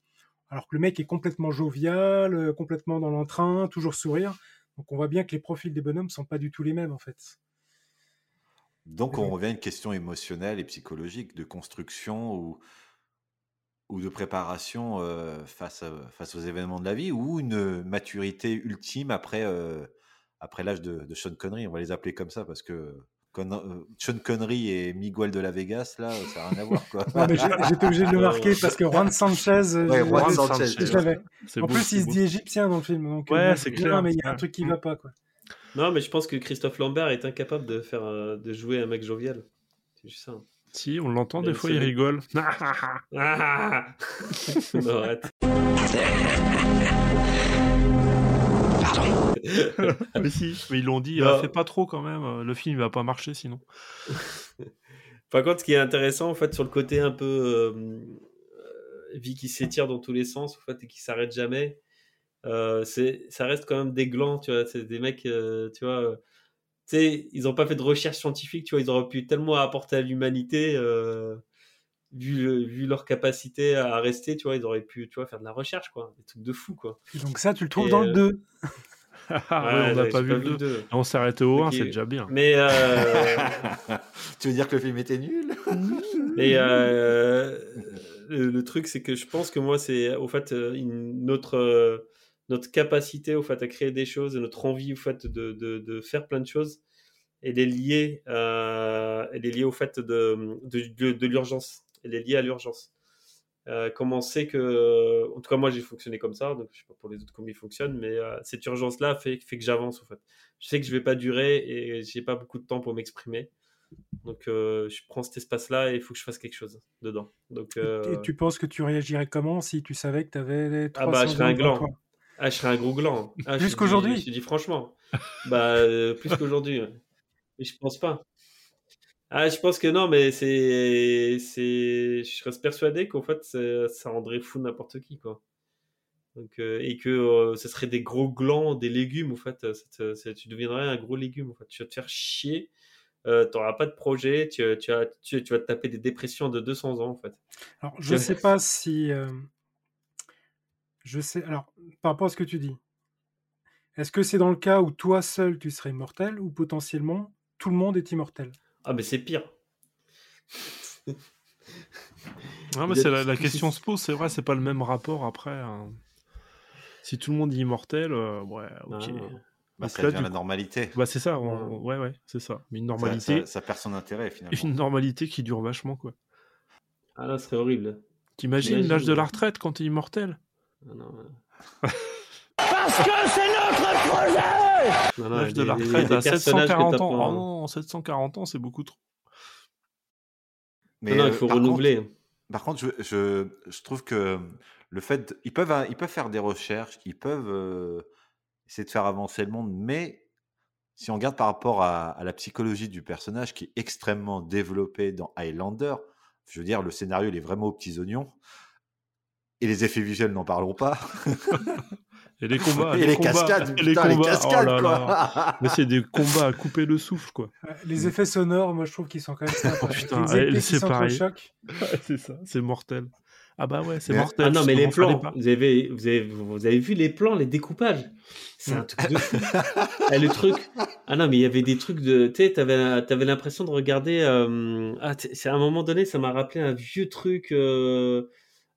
Alors que le mec est complètement jovial, euh, complètement dans l'entrain, toujours sourire. Donc on voit bien que les profils des bonhommes sont pas du tout les mêmes, en fait. Donc on revient à une question émotionnelle et psychologique de construction où ou de préparation euh, face, à- face aux événements de la vie, ou une maturité ultime après, euh, après l'âge de, de Sean Connery. On va les appeler comme ça parce que Con- euh, Sean Connery et Miguel de la Vegas, là, ça n'a rien à voir. Quoi. Mais J'étais obligé de le marquer parce que Juan Sanchez, euh, Ouais, je- Juan Sanchez. je l'avais. En beau, plus, il se beau. dit égyptien dans le film. Donc, Ouais, euh, c'est non, clair. mais il y a un truc qui va pas, quoi. Non, mais je pense que Christophe Lambert est incapable de faire euh, de jouer un mec jovial. C'est juste ça. Si, on l'entend des fois, il rigole. [laughs] Ah [laughs] Non, arrête. [laughs] [laughs] mais si, mais ils l'ont dit, euh, fais pas trop quand même, le film il va pas marcher sinon. [laughs] Par contre, ce qui est intéressant, en fait, sur le côté un peu euh, euh, vie qui s'étire dans tous les sens, en fait, et qui s'arrête jamais, euh, c'est, ça reste quand même des glands, tu vois. C'est des mecs, euh, tu vois. tu sais, ils n'ont pas fait de recherche scientifique, tu vois. Ils auraient pu tellement apporter à l'humanité, euh, vu, le- vu leur capacité à rester, tu vois. Ils auraient pu, tu vois, faire de la recherche, quoi. Des trucs de fou, quoi. Donc, ça, tu le trouves Et, dans euh, le 2. Ah ouais, Ouais, on n'a pas vu le 2. deux. On s'est arrêté au 1, Ok. c'est déjà bien. Mais, euh, [laughs] tu veux dire que le film était nul? Et euh, le, le truc, c'est que je pense que moi, c'est au fait euh, une- notre notre capacité au fait à créer des choses, et notre envie au fait de, de, de faire plein de choses, elle est liée, euh, elle est liée au fait de de, de, de l'urgence. Elle est liée à l'urgence. Euh, comment on sait que, en tout cas moi j'ai fonctionné comme ça, donc je sais pas pour les autres comment ils fonctionnent, mais euh, cette urgence-là fait, fait que j'avance en fait. Je sais que je vais pas durer et j'ai pas beaucoup de temps pour m'exprimer. Donc euh, je prends cet espace-là et il faut que je fasse quelque chose dedans. Donc Et tu penses que tu réagirais comment si tu savais que tu avais 300 ah bah je serais un gland. Ah je serais un gros gland. Ah, je Plus qu'aujourd'hui? Je te dis franchement. bah plus qu'aujourd'hui. Mais je pense pas. Ah je pense que non mais c'est c'est je reste persuadé qu'en fait ça, ça rendrait fou n'importe qui quoi. Donc euh, et que euh, ce serait des gros glands, des légumes en fait. Ça- tu deviendrais un gros légume en fait. Tu vas te faire chier. Euh, tu n'auras pas de projet, tu, tu, as- tu, tu vas te taper des dépressions de 200 ans en fait. Alors, je sais pas si. euh, Je sais. Alors, par rapport à ce que tu dis, est-ce que c'est dans le cas où toi seul tu serais immortel ou potentiellement tout le monde est immortel? Ah, mais c'est pire. Non, [laughs] mais Il y a- c'est la, la question se pose, c'est vrai, c'est pas le même rapport après. hein. Si tout le monde est immortel, euh, ouais, ok. Ah. Bah, Donc ça là, devient du la coup- normalité. Bah, c'est ça, on- ouais, ouais, c'est ça. Mais une normalité, ça, ça perd son intérêt finalement. une normalité qui dure vachement, quoi. Ah là, ce serait horrible. T'imagines Imagine, l'âge de la retraite quand t'es immortel? Ah non, ouais. [laughs] Parce que c'est notre projet Non, non, L'âge de a la retraite à personnages que 740 t'as ans. pas- Oh non, 740 ans, c'est beaucoup trop. Mais non, il euh, faut par renouveler. contre- par contre, je, je, je trouve que le fait, ils peuvent, ils peuvent faire des recherches, ils peuvent euh, essayer de faire avancer le monde, mais si on regarde par rapport à, à la psychologie du personnage qui est extrêmement développée dans Highlander, je veux dire, le scénario il est vraiment aux petits oignons. Et les effets visuels, n'en parlons pas. [laughs] Et les combats, Et les combats, cascades, et les putain, les combats, cascades, oh là quoi. là. Mais c'est des combats à couper le souffle, quoi. Les effets sonores, moi je trouve qu'ils sont quand même sympas. Oh putain, c'est pareil. c'est ça, c'est mortel. Ah bah ouais, c'est Mais- mortel. Ah non, mais les plans, vous avez, vous, avez, vous avez vu les plans, les découpages? C'est un truc de fou. Ah, [laughs] le truc. Ah non, mais il y avait des trucs de. Tu sais, t'avais, avais l'impression de regarder. euh, Ah, c'est à un moment donné, ça m'a rappelé un vieux truc. euh,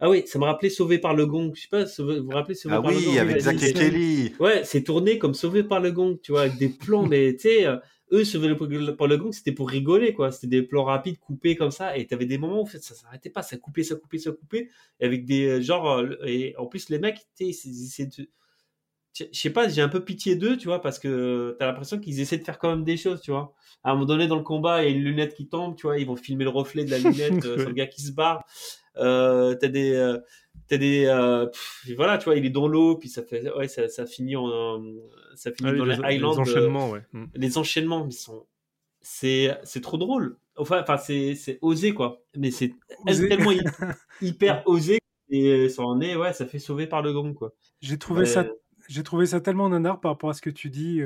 Ah oui, ça m'a rappelé Sauvé par le Gong. Je sais pas, vous vous rappelez Sauvé Ah par le oui, Gong avec la Zack et Kelly. Ouais, c'est tourné comme Sauvé par le Gong, tu vois, avec des plans, [laughs] mais tu sais, euh, eux, Sauvé par le Gong, c'était pour rigoler, quoi. C'était des plans rapides, coupés comme ça, et t'avais des moments où ça s'arrêtait pas, ça coupait, ça coupait, ça coupait, et avec des euh, genre, euh, et en plus, les mecs, tu sais, je sais pas, j'ai un peu pitié d'eux, tu vois, parce que t'as l'impression qu'ils essaient de faire quand même des choses, tu vois. À un moment donné, dans le combat, il y a une lunette qui tombe, tu vois, ils vont filmer le reflet de la [laughs] lunette euh, sur le gars qui se barre. Euh, t'as des, euh, t'as des, euh, pff, voilà, tu vois, il est dans l'eau, puis ça fait, ouais, ça, ça finit en, ça finit Ah dans les- les les Highlands. euh, enchaînements, ouais. Mm. Les enchaînements, ils sont, c'est, c'est trop drôle. Enfin, enfin, c'est, c'est osé, quoi. Mais c'est [laughs] tellement hy- [laughs] hyper osé, et ça en est, ouais, ça fait sauver par le gong, quoi. J'ai trouvé, Ouais. ça, j'ai trouvé ça tellement nanar par rapport à ce que tu dis.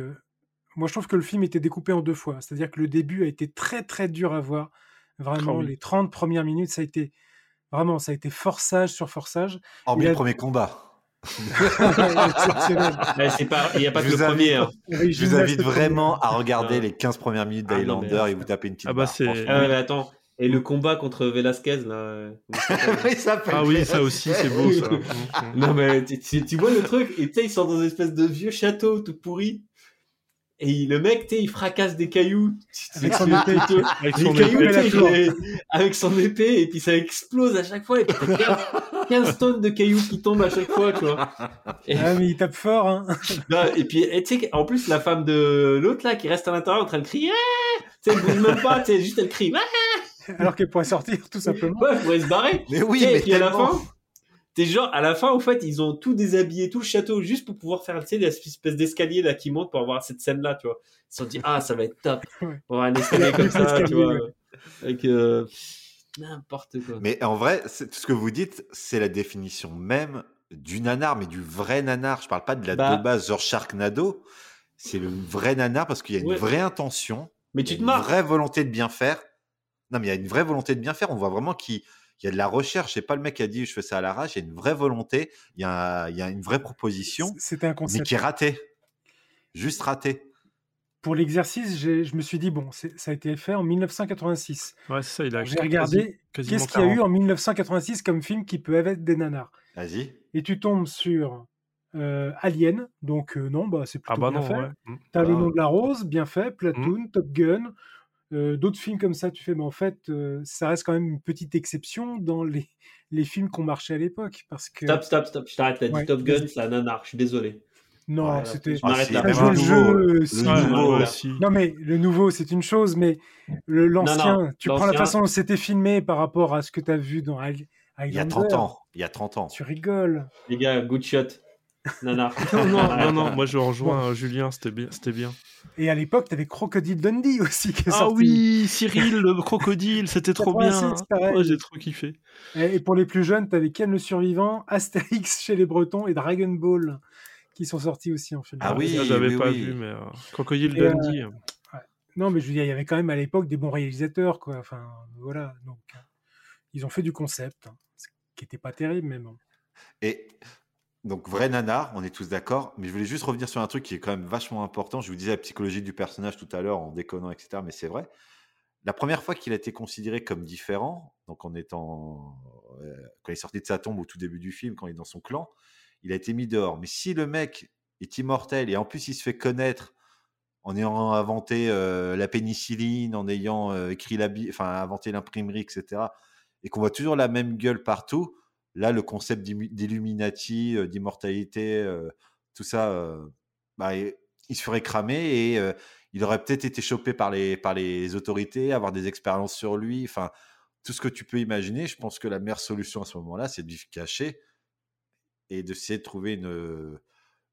Moi, je trouve que le film était découpé en deux fois. C'est-à-dire que le début a été très, très dur à voir. Vraiment, oui. les 30 premières minutes, ça a été vraiment, ça a été forçage sur forçage. Hormis Il a- le premier combat. [laughs] Il n'y a pas que le premier. invite- hein. [laughs] Oui, Je vous invite vraiment à regarder Ah. les 15 premières minutes Ah, d'Highlander et vous tapez une petite Ah bah, barre, c'est-. Ah ouais, mais attends, Et le combat contre Velasquez, là. euh, comment [laughs] ça Ah oui, ça aussi, c'est beau, ça. non, mais tu, tu- tu vois le truc, et tu sais, ils sont dans une espèce de vieux château tout pourri. Et il- le mec, tu sais, il fracasse des cailloux. Avec son épée. Avec les son cailloux, épée. avec son épée, et puis ça explose à chaque fois. Et puis t'as 15, 15 tonnes de cailloux qui tombent à chaque fois, tu vois. Et, Ah, mais il tape fort, hein. non, et puis, tu sais, en plus, la femme de l'autre, là, qui reste à l'intérieur en train de crier, tu sais, elle bouge même pas, tu sais, juste elle crie, Alors qu'elle pourrait sortir, tout simplement. Ouais, elle pourrait se barrer. Mais oui, mais et puis à la fin, t'es genre, à la fin, au fait, ils ont tout déshabillé, tout le château, juste pour pouvoir faire, tu sais, des espèces d'escaliers là qui montent pour avoir cette scène-là, tu vois. Ils se sont dit, ah, ça va être top. Ouais. On va un escalier comme ça, tu vois. ouais. Avec euh, n'importe quoi. Mais en vrai, c'est- tout ce que vous dites, c'est la définition même du nanar, mais du vrai nanar. Je parle pas de la Bah. de base genre Sharknado. C'est le vrai nanar parce qu'il y a une Ouais. vraie intention, Mais il y a tu te une marres. vraie volonté de bien faire. Non, mais il y a une vraie volonté de bien faire. On voit vraiment qu'il il y a de la recherche. C'est pas le mec qui a dit je fais ça à l'arrache. Il y a une vraie volonté. Il y a, il y a une vraie proposition, C'était un mais concept. qui est ratée. Juste ratée. Pour l'exercice, je me suis dit, bon, ça a été fait en 1986. Ouais, c'est ça, il a J'ai regardé qu'est-ce qu'il y a eu 40. en 1986 comme film qui peut être des nanars. Vas-y. Et tu tombes sur euh, Alien, donc euh, non, bah, c'est Ah plutôt bah bien non, fait. ouais. Mm. T'as Le Ah. nom de la rose, bien fait, Platoon, Top Gun, euh, d'autres films comme ça, tu fais, mais en fait, euh, ça reste quand même une petite exception dans les, [laughs] les films qu'on marchait à l'époque. Parce que. Stop, stop, stop. Je t'arrête, t'as dit Ouais, Top Gun, c'est un nanar. Je suis désolé. Non, Ouais, c'était. je m'arrête Ah, là. le jeu, le nouveau. Aussi. Non, mais le nouveau, c'est une chose, mais le- l'ancien, tu prends la façon dont c'était filmé par rapport à ce que tu as vu dans Il y a Highlander. 30 ans. Il y a 30 ans. Tu rigoles. Les gars, good shot. [laughs] Non, non, non, non, moi je rejoins euh, Julien, c'était bien, c'était bien. Et à l'époque, tu avais Crocodile Dundee aussi qui est Ah sorti. oui, Cyril, le crocodile, c'était trop bien. 86, pareil. Moi j'ai trop kiffé. Et et pour les plus jeunes, tu avais Ken le Survivant, Astérix chez les Bretons et Dragon Ball qui sont sortis aussi en film. Ah oui, Ça, j'avais oui, pas oui. vu, mais euh, Crocodile Et, euh, Dundee. Non, mais je veux dire, il y avait quand même à l'époque des bons réalisateurs, quoi. Enfin, voilà. Donc, ils ont fait du concept, hein, ce qui n'était pas terrible, même. Et donc, vrai nanar, on est tous d'accord. Mais je voulais juste revenir sur un truc qui est quand même vachement important. Je vous disais la psychologie du personnage tout à l'heure en déconnant, etc. Mais c'est vrai. La première fois qu'il a été considéré comme différent, donc en étant. euh, quand il est sorti de sa tombe au tout début du film, quand il est dans son clan, il a été mis dehors. Mais si le mec est immortel et en plus il se fait connaître en ayant inventé euh, la pénicilline, en ayant euh, écrit inventé l'imprimerie, etc. Et qu'on voit toujours la même gueule partout. Là, le concept d'illuminati, euh, d'immortalité, euh, tout ça, euh, bah, il se ferait cramer et il aurait peut-être été chopé par les, par les autorités, avoir des expériences sur lui. Enfin, tout ce que tu peux imaginer. Je pense que la meilleure solution à ce moment-là, c'est de vivre caché et d'essayer de trouver une,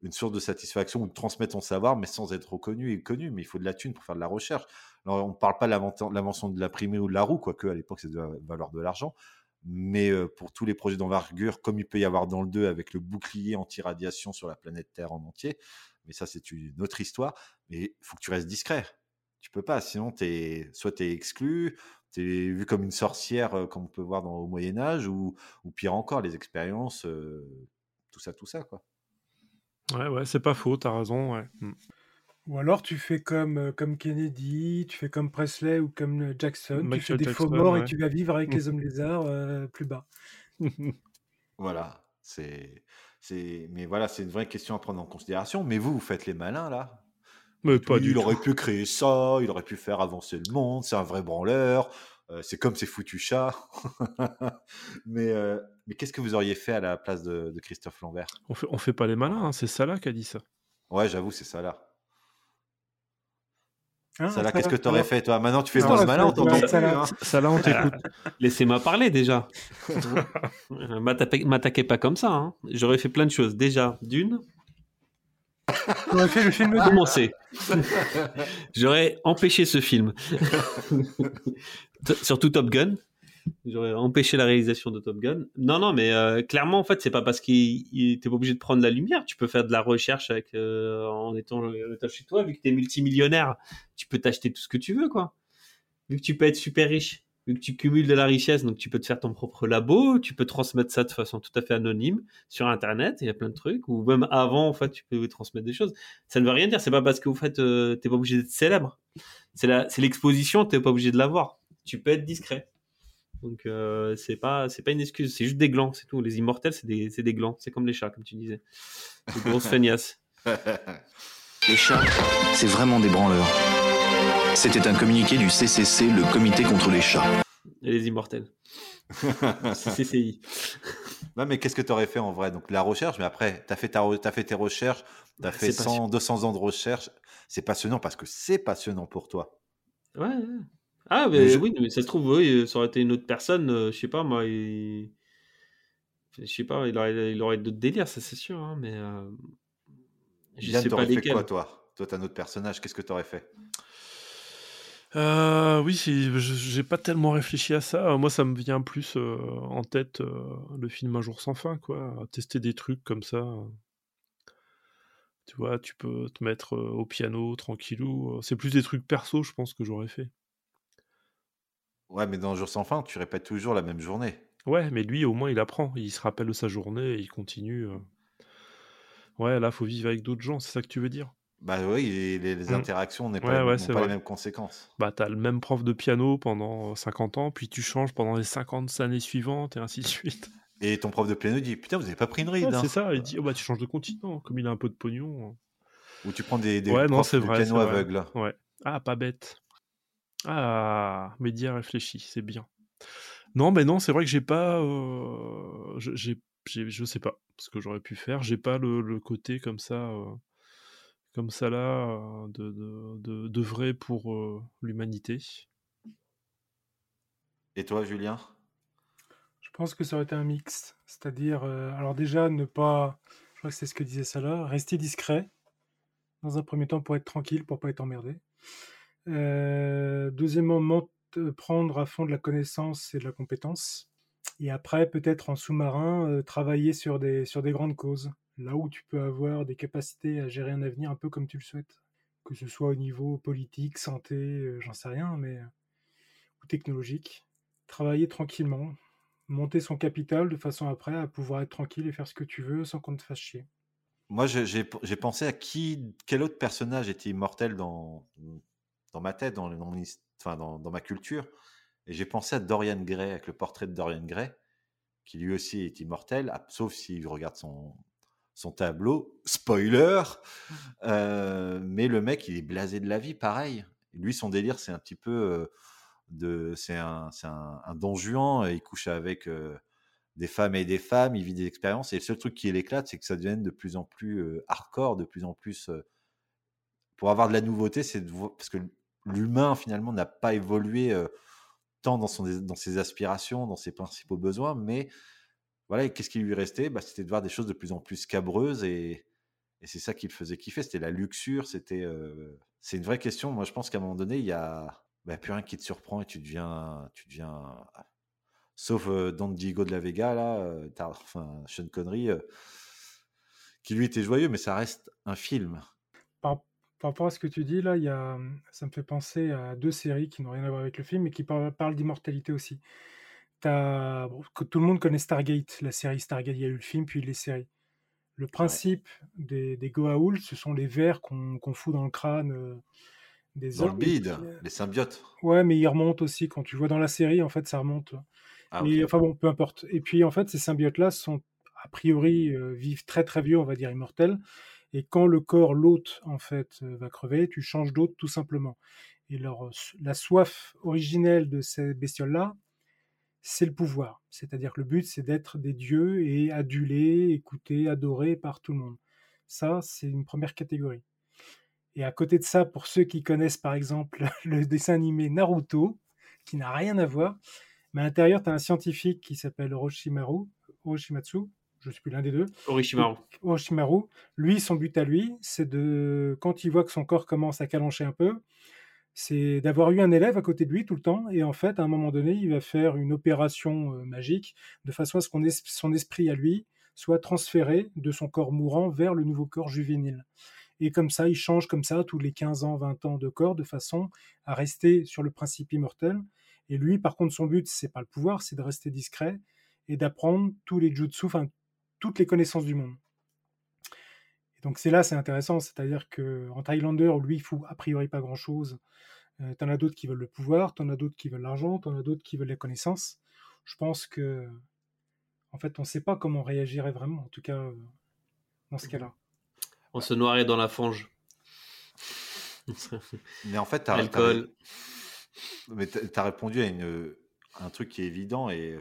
une source de satisfaction ou de transmettre ton savoir, mais sans être reconnu et connu. Mais il faut de la thune pour faire de la recherche. Alors, on ne parle pas de l'invention de l'imprimerie ou de la roue, quoique à l'époque, c'est de valoir de l'argent. Mais pour tous les projets d'envergure, comme il peut y avoir dans le 2 avec le bouclier anti-radiation sur la planète Terre en entier, mais ça, c'est une autre histoire. Mais il faut que tu restes discret. Tu peux pas, sinon, es, soit tu es exclu, tu es vu comme une sorcière, comme on peut voir au Moyen-Âge, ou, ou pire encore, les expériences, tout ça, tout ça, quoi. Ouais, ouais, c'est pas faux, t'as raison, ouais. Ou alors tu fais comme, comme Kennedy, tu fais comme Presley ou comme Jackson, tu Michael fais des faux Jackson, morts ouais. et tu vas vivre avec les hommes lézards euh, plus bas. [laughs] Voilà, c'est, c'est, mais voilà, c'est une vraie question à prendre en considération. Mais vous, vous faites les malins là. Mais pas Oui, du il tout. aurait pu créer ça, il aurait pu faire avancer le monde. C'est un vrai branleur. euh, c'est comme ces foutus chats. [laughs] mais, euh, mais qu'est-ce que vous auriez fait à la place de, de Christophe Lambert? On fait, on fait pas les malins, hein, c'est Salah qui a dit ça. Ouais, j'avoue, c'est ça là. Hein, ça là, ça qu'est-ce que t'aurais fait toi Maintenant, tu fais dans le malin, on t'aurais t'entend fait, plus. ça là. Salah, on t'écoute. [laughs] Laissez-moi parler déjà. [laughs] M'attaquez pas comme ça. hein. J'aurais fait plein de choses. Déjà, d'une, Tu aurais fait le film de commencer. J'aurais empêché ce film. [laughs] Surtout Top Gun. J'aurais empêché la réalisation de Top Gun. Non, non, mais euh, clairement, en fait, c'est pas parce qu'il il- t'es pas obligé de prendre la lumière. Tu peux faire de la recherche avec, euh, en, étant, étant chez toi. Vu que t'es multimillionnaire, tu peux t'acheter tout ce que tu veux, quoi. Vu que tu peux être super riche, vu que tu cumules de la richesse, donc tu peux te faire ton propre labo, tu peux transmettre ça de façon tout à fait anonyme sur Internet. Il y a plein de trucs. Ou même avant, en fait, tu peux transmettre des choses. Ça ne veut rien dire. C'est pas parce que, en fait, euh, t'es pas obligé d'être célèbre. C'est la, c'est l'exposition. T'es pas obligé de l'avoir. Tu peux être discret. Donc euh, c'est pas c'est pas une excuse, c'est juste des glands, c'est tout. Les immortels, c'est des, c'est des glands, c'est comme les chats, comme tu disais. Des grosses feignasses. [laughs] Les chats, c'est vraiment des branleurs. C'était un communiqué du CCC, le Comité contre les chats. Et les immortels. [laughs] CCI. Non, mais qu'est-ce que tu aurais fait en vrai? Donc la recherche, mais après, tu as fait, ta re- t'as fait tes recherches, tu as fait C'est 100, 200 ans de recherche. C'est passionnant parce que c'est passionnant pour toi. Ouais. ouais. Ah, mais Mais je- oui, mais ça se trouve, oui, ça aurait été une autre personne, euh, je sais pas, moi, il... je sais pas, il aurait, il aurait d'autres délires, ça c'est sûr, hein, mais euh, je Yann, sais pas t'aurais fait lesquels. quoi, toi? Toi, t'as un autre personnage, qu'est-ce que tu aurais fait? Euh, oui, j'ai pas tellement réfléchi à ça. Moi, ça me vient plus euh, en tête euh, le film Un jour sans fin, quoi. Tester des trucs comme ça. Tu vois, tu peux te mettre euh, au piano tranquillou. C'est plus des trucs perso, je pense, que j'aurais fait. Ouais, mais dans Jour sans fin, tu répètes toujours la même journée. Ouais, mais lui, au moins, il apprend. Il se rappelle de sa journée et il continue. euh. Ouais, là, faut vivre avec d'autres gens, c'est ça que tu veux dire? Bah oui, et les, les Mm. interactions n'est pas, Ouais, les- ouais, n'ont c'est pas les vrai. mêmes conséquences. Bah, t'as le même prof de piano pendant 50 ans, puis tu changes pendant les 50 années suivantes, et ainsi de suite. Et ton prof de piano dit Putain, vous avez pas pris une ride. Ouais, hein. c'est ça, il dit, oh, bah, tu changes de continent, comme il a un peu de pognon. Ou tu prends des, des ouais, non, profs c'est de vrai. piano c'est vrai. aveugle. Ouais. Ah, pas bête. Ah, Média réfléchi, c'est bien. Non, mais non, c'est vrai que j'ai pas. euh, je- j'ai, j'ai- je sais pas ce que j'aurais pu faire. J'ai pas le, le côté comme ça, euh, comme ça là, de, de, de, de vrai pour euh, l'humanité. Et toi, Julien? Je pense que ça aurait été un mix. C'est-à-dire, euh, alors déjà, ne pas. Je crois que c'est ce que disait Salah, rester discret. Dans un premier temps, pour être tranquille, pour pas être emmerdé. Euh, deuxièmement, euh, prendre à fond de la connaissance et de la compétence. Et après, peut-être en sous-marin, euh, travailler sur des, sur des grandes causes. Là où tu peux avoir des capacités à gérer un avenir un peu comme tu le souhaites. Que ce soit au niveau politique, santé, j'en sais rien, mais. ou technologique. Travailler tranquillement, monter son capital de façon après à pouvoir être tranquille et faire ce que tu veux sans qu'on te fasse chier. Moi, j'ai pensé à qui, quel autre personnage était immortel dans, dans ma tête, dans, dans enfin, dans, dans ma culture. Et j'ai pensé à Dorian Gray, avec le portrait de Dorian Gray, qui lui aussi est immortel, ah, sauf s'il regarde son, son tableau. Spoiler [laughs] Euh, Mais le mec, il est blasé de la vie, pareil. Lui, son délire, c'est un petit peu euh, de. C'est un, c'est un, un don Juan, il couche avec. euh, des femmes et des femmes, il vit des expériences. Et le seul truc qui l'éclate, c'est que ça devienne de plus en plus euh, hardcore, de plus en plus. euh, pour avoir de la nouveauté, c'est parce que l'humain finalement n'a pas évolué euh, tant dans, ses aspirations, dans ses principaux besoins, mais voilà, qu'est-ce qui lui restait? Bah, C'était de voir des choses de plus en plus scabreuses et, c'est ça qui le faisait kiffer. C'était la luxure, c'était. euh, c'est une vraie question. Moi, je pense qu'à un moment donné, il y a bah, plus rien qui te surprend et tu deviens, tu deviens Sauf euh, Don Diego de la Vega, là, enfin, Sean Connery, qui lui était joyeux, mais ça reste un film. Par rapport à ce que tu dis là, il y a, ça me fait penser à deux séries qui n'ont rien à voir avec le film mais qui par- parlent d'immortalité aussi. Bon, que tout le monde connaît Stargate, la série Stargate, il y a eu le film puis les séries. Le principe des, des Goa'uld, ce sont les vers qu'on fout dans le crâne euh, des Dans le bide, qui- les symbiotes. Ouais, mais ils remontent aussi. Quand tu vois dans la série, en fait, ça remonte. Ah, ok. enfin bon, peu importe. Et puis, en fait, ces symbiotes-là sont, a priori, euh, vivent très très vieux, on va dire immortels. Et quand le corps, l'hôte, en fait, euh, va crever, tu changes d'hôte tout simplement. Et leur, la soif originelle de ces bestioles-là, c'est le pouvoir. C'est-à-dire que le but, c'est d'être des dieux et adulés, écoutés, adorés par tout le monde. Ça, c'est une première catégorie. Et à côté de ça, pour ceux qui connaissent par exemple [laughs] le dessin animé Naruto, qui n'a rien à voir, mais à l'intérieur, tu as un scientifique qui s'appelle Orochimaru, je ne sais plus l'un des deux. Orochimaru. Orochimaru. Lui, son but à lui, c'est de, quand il voit que son corps commence à calancher un peu, c'est d'avoir eu un élève à côté de lui tout le temps, et en fait, à un moment donné, il va faire une opération euh, magique, de façon à ce que son esprit à lui soit transféré de son corps mourant vers le nouveau corps juvénile. Et comme ça, il change comme ça tous les 15 ans, 20 ans de corps, de façon à rester sur le principe immortel. Et lui, par contre, son but, c'est pas le pouvoir, c'est de rester discret et d'apprendre tous les jutsu, enfin, toutes les connaissances du monde. Et donc c'est là, c'est intéressant, c'est-à-dire que en Highlander, lui, il fout a priori pas grand-chose. Euh, t'en as d'autres qui veulent le pouvoir, t'en as d'autres qui veulent l'argent, t'en as d'autres qui veulent la connaissance. je pense que, en fait, on ne sait pas comment on réagirait vraiment, en tout cas, euh, dans ce cas-là. On se noirait dans la fange. [laughs] Mais en fait, t'as, Alcool. t'as- mais t'as- t'as répondu à une, un truc qui est évident et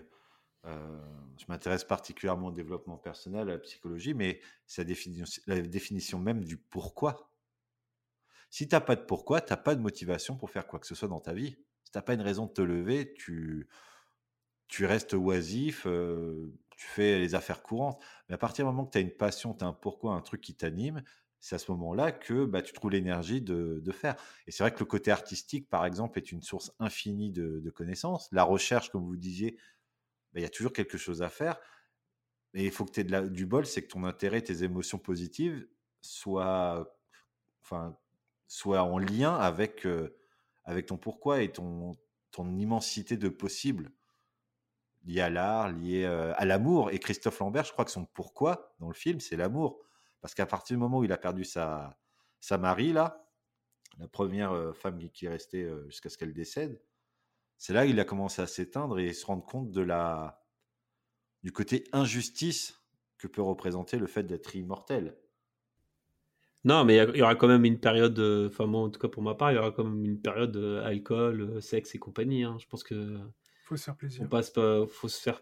euh, je m'intéresse particulièrement au développement personnel, à la psychologie, mais c'est la définition, même du pourquoi. Si t'as pas de pourquoi, t'as pas de motivation pour faire quoi que ce soit dans ta vie. Si t'as pas une raison de te lever, tu, tu restes oisif, euh, tu fais les affaires courantes. Mais à partir du moment que tu as une passion, tu as un pourquoi, un truc qui t'anime, c'est à ce moment-là que bah, tu trouves l'énergie de, faire. Et c'est vrai que le côté artistique, par exemple, est une source infinie de connaissances. La recherche, comme vous disiez, il y a toujours quelque chose à faire. Et il faut que tu aies du bol, c'est que ton intérêt, tes émotions positives soient, enfin, en lien avec, ton pourquoi et ton, immensité de possibles lié à l'art, lié à l'amour. Et Christophe Lambert, je crois que son pourquoi dans le film, c'est l'amour. Parce qu'à partir du moment où il a perdu sa, sa Marie, là, la première femme qui- est restée jusqu'à ce qu'elle décède, c'est là qu'il a commencé à s'éteindre et se rendre compte de la, du côté injustice que peut représenter le fait d'être immortel. Non, mais il y aura quand même une période, euh, enfin moi en tout cas pour ma part, il y aura quand même une période euh, alcool, euh, sexe et compagnie. hein. Je pense que Faut se faire plaisir. on passe pas, faut se faire.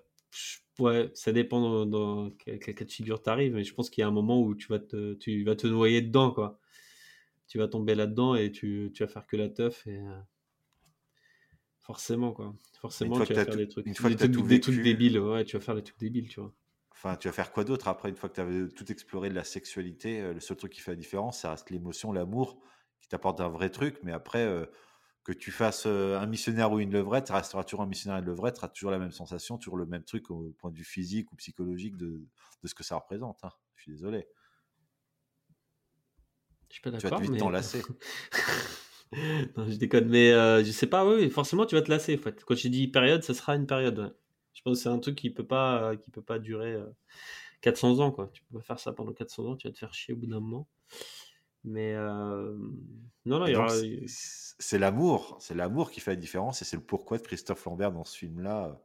Ouais, ça dépend dans, dans quel, quel cas de figure t'arrives, mais je pense qu'il y a un moment où tu vas te, tu vas te noyer dedans, quoi. Tu vas tomber là-dedans et tu, tu vas faire que la teuf et euh, forcément, quoi. Forcément, tu vas faire des trucs, débiles. Ouais, tu vas faire des trucs débiles, tu vois. Enfin, tu vas faire quoi d'autre après, une fois que tu avais tout exploré de la sexualité euh, Le seul truc qui fait la différence, ça reste l'émotion, l'amour, qui t'apporte un vrai truc. Mais après, euh, que tu fasses euh, un missionnaire ou une levrette, ça restera toujours un missionnaire et une levrette, ça sera toujours la même sensation, toujours le même truc au point de vue physique ou psychologique de, de ce que ça représente. hein. Je suis désolé. Je suis pas Tu vas d'accord, te vite mais... t'enlacer. [laughs] [laughs] non, je déconne, mais euh, je sais pas, oui, forcément tu vas te lasser. En fait. Quand j'ai dit période, ça sera une période. ouais. Je pense que c'est un truc qui peut pas, qui peut pas durer euh, 400 ans, quoi. Tu peux pas faire ça pendant 400 ans, tu vas te faire chier au bout d'un moment. Mais euh, non, non, il y aura. c'est- l'amour, c'est l'amour qui fait la différence et c'est le pourquoi de Christophe Lambert dans ce film-là.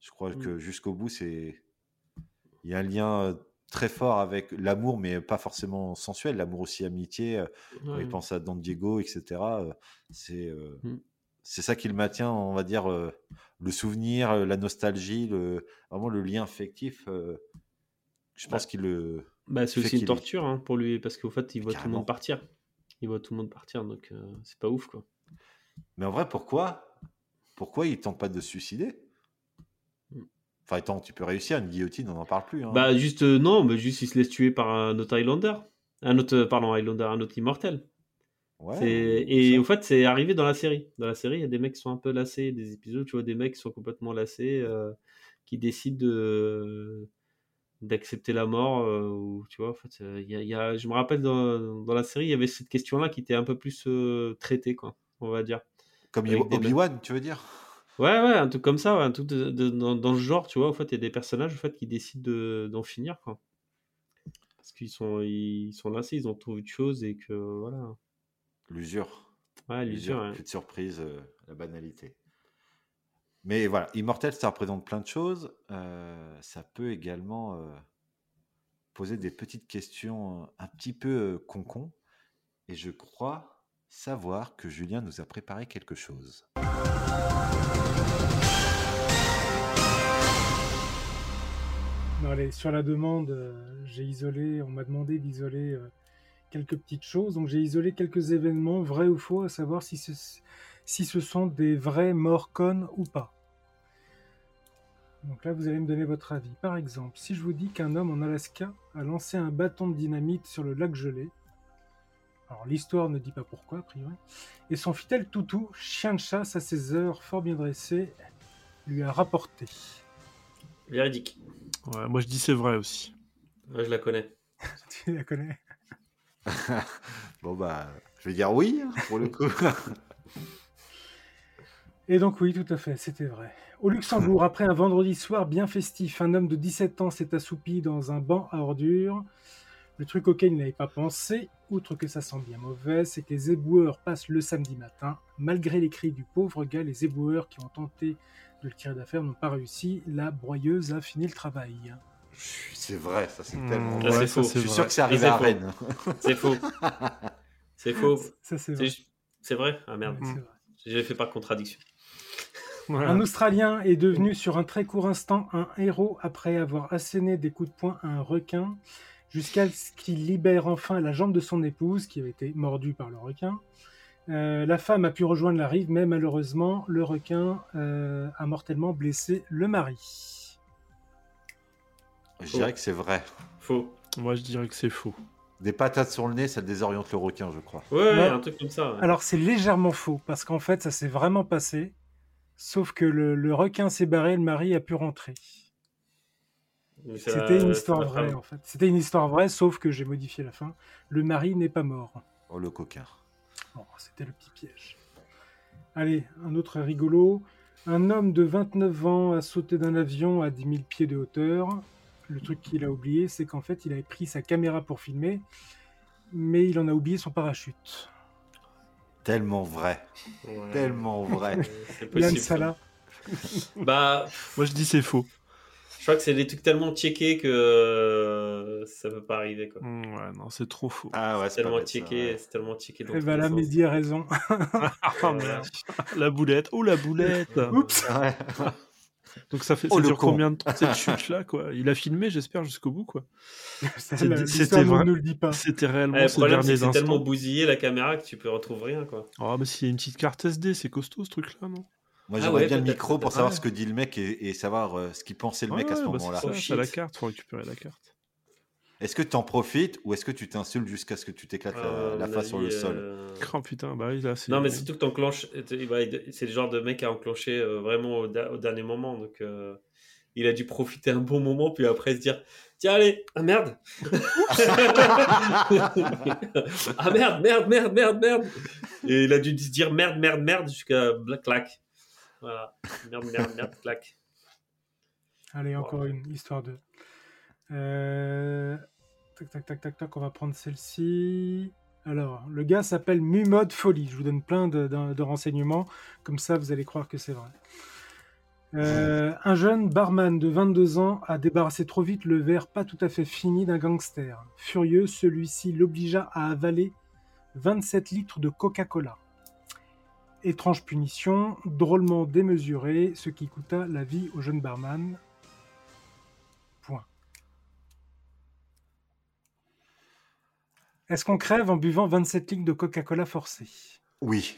Je crois Mm. que jusqu'au bout, c'est il y a un lien euh, très fort avec l'amour, mais pas forcément sensuel, l'amour aussi amitié. euh, Ouais. pense à Don Diego, etc. euh, C'est euh, Mm. c'est ça qui le maintient, on va dire, euh, le souvenir, la nostalgie, le, vraiment le lien affectif. euh, je pense qu'il le. Bah, c'est aussi une torture hein, pour lui, parce qu'au fait, il voit tout le monde partir. Il voit tout le monde partir, donc c'est pas ouf, quoi. Mais en vrai, pourquoi Pourquoi il tente pas de se suicider? Enfin, attends, tu peux réussir, une guillotine, on n'en parle plus. hein. Bah, juste, euh, non, mais juste, il se laisse tuer par un autre Highlander. Un autre, euh, pardon, Highlander, un autre immortel. Ouais, Et au fait, c'est arrivé dans la série. Dans la série, il y a des mecs qui sont un peu lassés, des épisodes, tu vois, des mecs qui sont complètement lassés, euh, qui décident de d'accepter la mort. euh, ou, tu vois, en fait, y a, y a- je me rappelle dans, dans la série, il y avait cette question-là qui était un peu plus euh, traitée, quoi, on va dire. Comme Obi-Wan, tu veux dire? Ouais, ouais, un truc comme ça, ouais, un truc de- de- dans, dans ce genre, tu vois, en fait, il y a des personnages en fait, qui décident de- d'en finir, quoi. Parce qu'ils sont, ils sont lassés, ils ont trouvé autre chose et que, voilà. L'usure. Ouais, l'usure, ouais. l'effet de surprise, euh, la banalité. Mais voilà, immortel, ça représente plein de choses. Euh, ça peut également euh, poser des petites questions un petit peu con-con. Et je crois savoir que Julien nous a préparé quelque chose. Allez, sur la demande, euh, j'ai isolé, on m'a demandé d'isoler euh, quelques petites choses. Donc j'ai isolé quelques événements, vrais ou faux, à savoir si ce, si ce sont des vrais morts connes ou pas. Donc là, vous allez me donner votre avis. Par exemple, si je vous dis qu'un homme en Alaska a lancé un bâton de dynamite sur le lac gelé, alors l'histoire ne dit pas pourquoi, a priori, et son fidèle toutou, chien de chasse à ses heures fort bien dressé, lui a rapporté. Véridique. Ouais, moi je dis c'est vrai aussi. Ouais, je la connais. [laughs] tu la connais? [laughs] Bon, bah, je vais dire oui, hein, pour le coup. [laughs] Et donc oui, tout à fait, c'était vrai. Au Luxembourg, après un vendredi soir bien festif, un homme de 17 ans s'est assoupi dans un banc à ordures. Le truc auquel il n'avait pas pensé, outre que ça sent bien mauvais, c'est que les éboueurs passent le samedi matin. Malgré les cris du pauvre gars, les éboueurs qui ont tenté de le tirer d'affaire n'ont pas réussi. La broyeuse a fini le travail. C'est vrai, ça c'est Mmh, tellement ouais, vrai. ça, Je c'est suis vrai. sûr que c'est arrivé c'est à. Rennes. C'est faux. C'est faux. Ça, c'est vrai. C'est vrai? Ah merde. Ouais, c'est vrai. J'ai fait par contradiction. Voilà. Un Australien est devenu sur un très court instant un héros après avoir asséné des coups de poing à un requin jusqu'à ce qu'il libère enfin la jambe de son épouse qui avait été mordue par le requin. Euh, la femme a pu rejoindre la rive, mais malheureusement, le requin euh, a mortellement blessé le mari. Je dirais que c'est vrai. Faux. Moi, je dirais que c'est faux. Des patates sur le nez, ça désoriente le requin, je crois. Ouais, ouais, Ouais. un truc comme ça. ouais. Alors c'est légèrement faux, parce qu'en fait ça s'est vraiment passé, sauf que le, le requin s'est barré, le mari a pu rentrer. C'était une histoire vraie en fait. C'était une histoire vraie, sauf que j'ai modifié la fin. Le mari n'est pas mort. Oh le coquin. Bon, c'était le petit piège. Allez, un autre rigolo. Un homme de 29 ans a sauté d'un avion à 10 000 pieds de hauteur. Le truc qu'il a oublié, c'est qu'en fait, il avait pris sa caméra pour filmer, mais il en a oublié son parachute. Tellement vrai. Ouais. Tellement vrai. Yann. Salah. Bah, Moi, je dis c'est faux. Je crois que c'est des trucs tellement checkés que euh, ça peut pas arriver quoi. Mm, Ouais, non, c'est trop faux. Ah ouais, C'est tellement checké, c'est tellement checké. dans Et bah sens. Mehdi a raison. Ah [laughs] merde. La boulette. Oh, la boulette. [laughs] Oups Ouais. Donc ça fait Oh, ça le dure con. combien de temps cette [laughs] chute là quoi? Il a filmé, j'espère jusqu'au bout quoi. La- c'était ne vrai- nous le dit pas. C'était réellement ces problème, c'est derniers tellement bousillé la caméra que tu peux retrouver rien quoi. Ah bah s'il y a une petite carte SD, c'est costaud ce truc là, non? Moi Ah j'aimerais ouais, bien le micro pour savoir Ouais. ce que dit le mec et, et savoir euh, ce qu'il pensait le mec à ce Ouais, bah, moment-là. c'est Oh, la carte, faut récupérer la carte. Est-ce que tu en profites ou est-ce que tu t'insultes jusqu'à ce que tu t'éclates Euh, la, la face sur le avis, sol? euh, Oh putain, bah oui là c'est. Non, mais surtout que t'enclenches. C'est le genre de mec à enclencher euh, vraiment au, da- au dernier moment. Donc, euh, il a dû profiter un bon moment, puis après se dire Tiens, allez, ah merde [laughs] Ah merde, merde, merde, merde, merde Et il a dû se dire merde, merde, merde jusqu'à black clac. Voilà. Merde, merde, merde, [laughs] clac. Allez, encore une histoire de. Euh, Tac, tac, tac, tac, tac, on va prendre celle-ci. Alors, le gars s'appelle Mumode Folie. Je vous donne plein de, de- de renseignements, comme ça vous allez croire que c'est vrai. Euh, un jeune barman de 22 ans a débarrassé trop vite le verre pas tout à fait fini d'un gangster. Furieux, celui-ci l'obligea à avaler 27 litres de Coca-Cola. Étrange punition, drôlement démesurée, ce qui coûta la vie au jeune barman. Point. Est-ce qu'on crève en buvant 27 litres de Coca-Cola forcé Oui.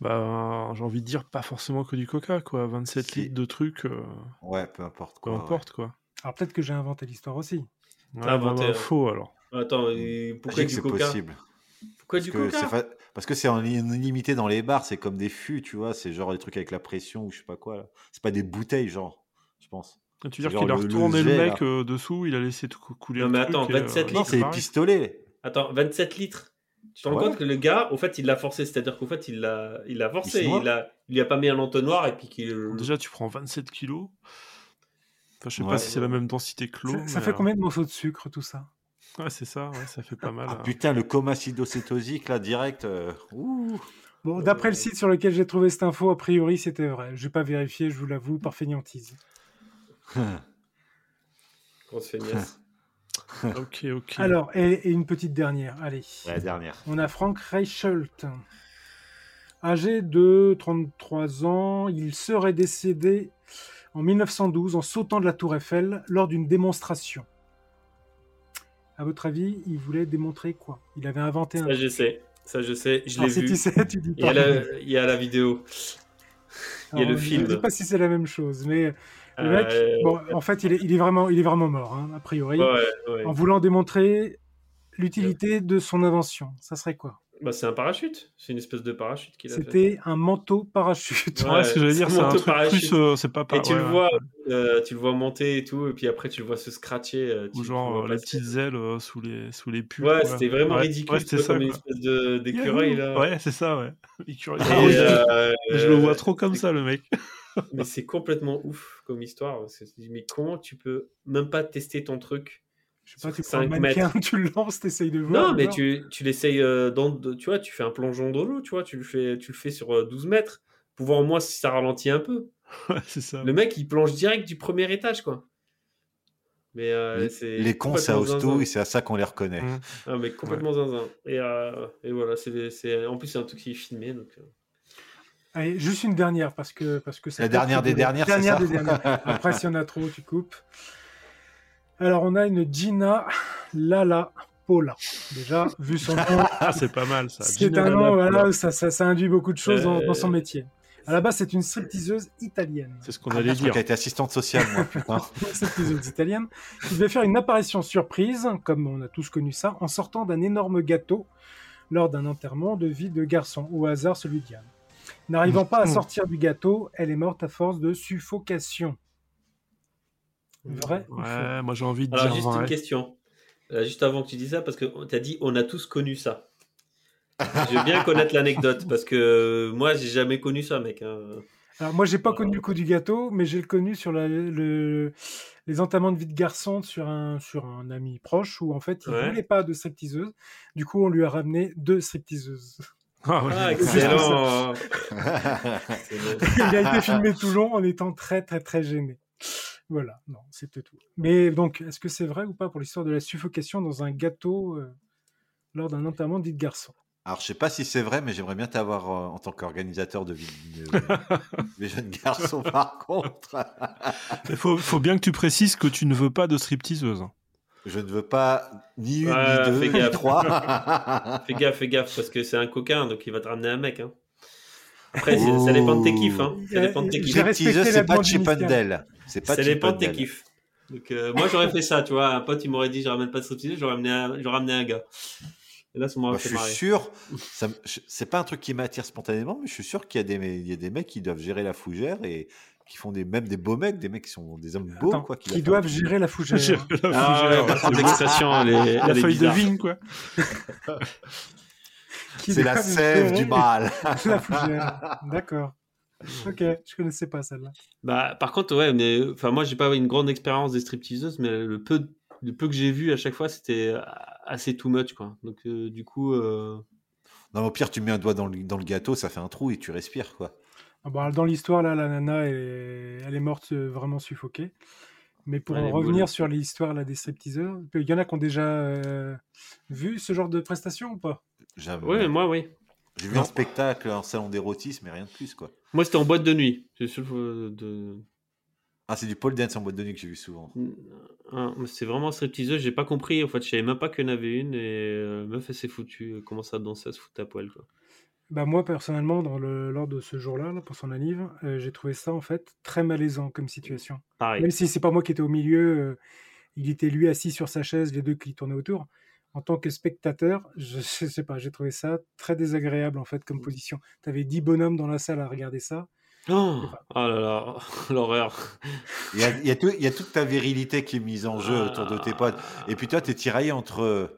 Bah j'ai envie de dire pas forcément que du coca quoi. 27 Si. litres de trucs, euh, Ouais, peu importe peu quoi. ouais. importe quoi. Alors peut-être que j'ai inventé l'histoire aussi. Ouais, T'as bah, inventé, bah, euh, faux alors. Attends, et pourquoi du c'est coca? possible. Pourquoi Parce du que coca? fa- Parce que c'est en illimité dans les bars, c'est comme des fûts, tu vois, c'est genre des trucs avec la pression ou je sais pas quoi. C'est pas des bouteilles, genre, je pense. Ah, Tu veux dire qu'il a genre le- le retourné le, jet, mec euh, dessous, il a laissé tout cou- couler Non, le mais attends, et, euh, 27 Non, litres, c'est pistolets. Attends, 27 litres. Tu te rends Ouais. compte que le gars, au fait, il l'a forcé, c'est-à-dire qu'au fait, il l'a, il l'a forcé, Il se noie. il a, il lui a pas mis un entonnoir et puis qu'il. Déjà tu prends 27 kilos. Enfin, je sais Ouais. pas si c'est la même densité que l'eau. Ça, fait euh, combien de morceaux de sucre tout ça? Ouais, c'est ça, ouais, ça fait pas mal. Ah euh. putain, le coma acidocétosique là, direct. euh, Ouh. Bon, d'après le site sur lequel j'ai trouvé cette info, a priori c'était vrai. Je vais pas vérifier, je vous l'avoue, par fainéantise. [laughs] Grosse feignasse. [laughs] Ok, ok. Alors, et, et une petite dernière, allez. La dernière. On a Frank Reichelt. Âgé de 33 ans, il serait décédé en 1912 en sautant de la tour Eiffel lors d'une démonstration. À votre avis, il voulait démontrer quoi? Il avait inventé un... Ça, je sais. Ça, je sais. Je Alors, l'ai si vu. tu sais, tu dis Il y, a la, il y a la vidéo. Il y a Alors, le Je film. ne sais pas si c'est la même chose, mais le Euh, mec, bon, en fait, il est, il est vraiment, il est vraiment mort, hein, a priori, Ouais, ouais. en voulant démontrer l'utilité de son invention. Ça serait quoi? Bah, c'est un parachute. C'est une espèce de parachute qu'il a fait. C'était un manteau parachute. Ouais, ce que j'allais dire, c'est un manteau truc parachute. plus, euh, c'est pas pas- Et tu ouais, le ouais. vois, euh, tu le vois monter et tout, et puis après tu le vois se scratcher. euh, Ou genre euh, les petites ailes euh, sous les sous les pulls. Ouais, c'était vraiment Ouais, ridicule. Ouais, c'était ça. comme une espèce d'écureuil là. Ouais, c'est ça, ouais. [laughs] Écureuil. Et, oui, [laughs] je le vois trop comme ça, le mec. Mais c'est complètement ouf comme histoire. Mais comment tu peux même pas tester ton truc? Je sais pas, tu sur prends un 5 mannequin, mètres [laughs] tu le lances, t'essayes de voir. Non, mais voir. tu, tu l'essayes euh, dans, de- tu vois, tu fais un plongeon dans l'eau, tu vois, tu le fais, tu le fais sur euh, 12 mètres pour voir au moins si ça ralentit un peu. [laughs] c'est ça. Le mec, il plonge direct du premier étage, quoi. Mais euh, c'est Les cons, ça ose tout zinzin. et c'est à ça qu'on les reconnaît. Mmh. Ah, mais complètement zinzin. Et, euh, et voilà, c'est, c'est... en plus, c'est un truc qui est filmé. Donc, euh. Allez, juste une dernière parce que parce que ça La dernière des dernières, c'est dernière ça des dernières. [laughs] Après, s'il y en a trop, tu coupes. Alors, on a une Gina Lala Paula. Déjà, vu son [laughs] nom, Ah, c'est pas mal ça. c'est un nom, voilà, ça, ça, ça induit beaucoup de choses dans, Euh, dans son métier. À la base, c'est une stripteaseuse italienne. C'est ce qu'on Ah, allait dire. qu'elle était assistante sociale, moi, putain. [laughs] Une stripteaseuse italienne qui devait faire une apparition surprise, comme on a tous connu ça, en sortant d'un énorme gâteau lors d'un enterrement de vie de garçon, au hasard celui de Diane. N'arrivant pas à sortir du gâteau, elle est morte à force de suffocation. Vrai Ouais, moi j'ai envie de Alors, dire juste une question. Euh, juste avant que tu dises ça, parce que tu as dit on a tous connu ça. Je veux bien connaître [laughs] l'anecdote, parce que euh, moi, j'ai jamais connu ça, mec. hein. Alors moi, j'ai pas connu le coup du gâteau, mais j'ai le connu sur la- le, les entamements de vie de garçon sur un, sur un ami proche où en fait, il Ouais. voulait pas de stripteaseuse. Du coup, on lui a ramené deux stripteaseuses. Ah. Ah, excellent. [laughs] [laughs] il a été filmé tout long en étant très très très gêné. Voilà, non, c'était tout. Mais donc, est-ce que c'est vrai ou pas pour l'histoire de la suffocation dans un gâteau euh, lors d'un enterrement dit de garçon? Alors, je sais pas si c'est vrai, mais j'aimerais bien t'avoir euh, en tant qu'organisateur de vie de- [laughs] des jeunes garçons, par contre. [laughs] Il faut, faut bien que tu précises que tu ne veux pas de stripteaseuse. hein. Je ne veux pas ni une, Ouais, ni fais deux, ni gaffe. trois. [laughs] Fais gaffe, fais gaffe, parce que c'est un coquin, donc il va te ramener un mec. Hein. Après, c'est- ça dépend de tes kiffs. Hein. Ça dépend de tes kiffs. c'est pas Chip. C'est pas Ça dépend de tes kiffs. Donc, euh, moi, j'aurais fait ça, tu vois. Un pote, il m'aurait dit, je ramène pas de striptease, j'aurais amené un, j'aurais amené un gars. Et là, ça m'aurait Moi, je fait suis marrer. sûr, ça je- c'est pas un truc qui m'attire spontanément, mais je suis sûr qu'il y a des, il y a des mecs qui doivent gérer la fougère et qui font des, même des beaux mecs, des mecs qui sont des hommes beaux, Attends, quoi. qui doivent gérer la fougère. Gérer la Ah, fougère, ouais, elle est, La elle feuille de vigne, quoi. C'est la sève du mal. [laughs] la fougère. D'accord. [laughs] Ok, je connaissais pas celle-là. Bah, par contre, ouais, mais enfin, moi, j'ai pas une grande expérience des stripteaseuses, mais le peu, le peu que j'ai vu à chaque fois, c'était assez too much, quoi. Donc, euh, du coup, euh, Non, au pire, tu mets un doigt dans le, dans le gâteau, ça fait un trou et tu respires, quoi. Ah bah, dans l'histoire, là, la nana, elle est, elle est morte euh, vraiment suffoquée. Mais pour revenir sur l'histoire des stripteaseurs, il y en a qui ont déjà euh, vu ce genre de prestation ou pas? Jamais. ouais, moi, oui. J'ai vu un spectacle en salon d'érotisme, mais rien de plus, quoi. Moi, c'était en boîte de nuit. Euh, de... Ah, c'est du pole dance en boîte de nuit que j'ai vu souvent. Mais c'est vraiment stripteaseuse. J'ai pas compris. En fait, je savais même pas qu'il y en avait une. Et euh, meuf, elle s'est foutue. Elle commence à danser, à se foutre à poil, quoi. bah, Moi, personnellement, dans le, lors de ce jour-là, là, pour son anniv, euh, j'ai trouvé ça en fait très malaisant comme situation. Pareil. Même si c'est pas moi qui étais au milieu, euh, il était lui assis sur sa chaise, les deux qui tournaient autour. En tant que spectateur, [laughs] je, sais pas, j'ai trouvé ça très désagréable en fait comme position. Tu avais 10 bonhommes dans la salle à regarder ça. Oh, oh là là, [laughs] l'horreur. Il y, a, il, y a tout- il y a toute ta virilité qui est mise en jeu autour de tes potes. Et puis toi, tu es tiraillé entre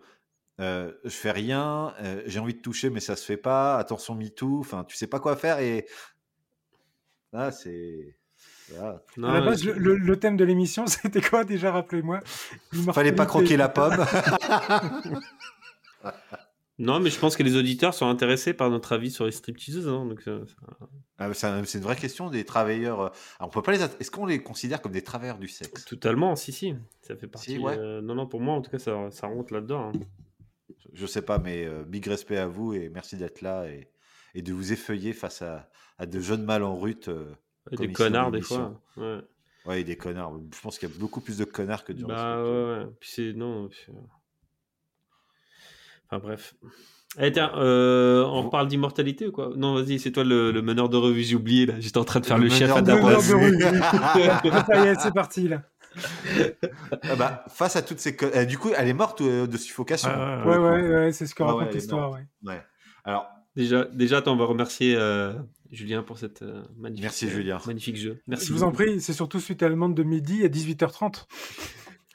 euh, je fais rien, euh, j'ai envie de toucher, mais ça se fait pas, attention MeToo, enfin, tu sais pas quoi faire et. Là, c'est. Voilà. à la base, le, le- le thème de l'émission, [laughs] c'était quoi déjà Rappelez-moi? [laughs] Fallait pas croquer la pomme. [laughs] Non, mais je pense que les auditeurs sont intéressés par notre avis sur les stripteaseuses. hein, donc, euh, ça- Ah, C'est un- c'est une vraie question des travailleurs. euh, alors, on peut pas les. Est-ce qu'on les considère comme des travailleurs du sexe? Totalement, si, si. Ça fait partie. Si, ouais. euh, Non, non, pour moi, en tout cas, ça, ça rentre là-dedans. hein. Je sais pas, mais euh, big respect à vous et merci d'être là et, et de vous effeuiller face à, à de jeunes mâles en rut. Et des connards, des fois. Ouais. Ouais, et des connards. Je pense qu'il y a beaucoup plus de connards que de gens. Bah ouais, ouais. Puis c'est. Non. puis, euh, Enfin bref. Tiens, euh, on reparle d'immortalité ou quoi? Non, vas-y, c'est toi le, le meneur de revue, j'ai oublié là. J'étais en train de faire le, Le chef à ta place. de revue. [laughs] Ça y est, c'est parti là. Ah bah, face à toutes ces. euh, du coup, elle est morte euh, de suffocation. Ah, Ouais, ouais, ouais, c'est ce que Ouais, raconte l'histoire. morte. Ouais. Ouais. Alors, Déjà, déjà, attends, on va remercier euh, Julien pour cette euh, magnifique, Merci, euh, Julien. magnifique jeu. Merci. Je vous en prie, c'est surtout suite à la demande de midi à 18h30.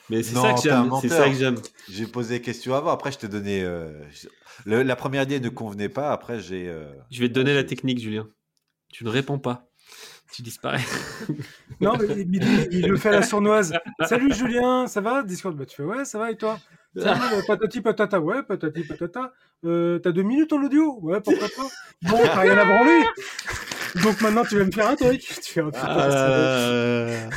Mais c'est ça que j'aime. C'est ça que j'aime. j'ai posé des questions avant. Après, je t'ai donné. euh, je- le- la première idée ne convenait pas. Après, j'ai. euh, Je vais te donner la technique, Julien. Tu ne réponds pas. Tu disparais. Non, mais midi, il le fait à la sournoise. [laughs] Salut Julien, ça va Discord, bah tu fais ouais, ça va et toi? Patati patata, ouais, patati patata. Euh, T'as deux minutes en audio Ouais, pourquoi pas Bon, t'as rien à branler Donc maintenant, tu vas me faire un truc. [laughs] Tu fais un putain, Ah là là.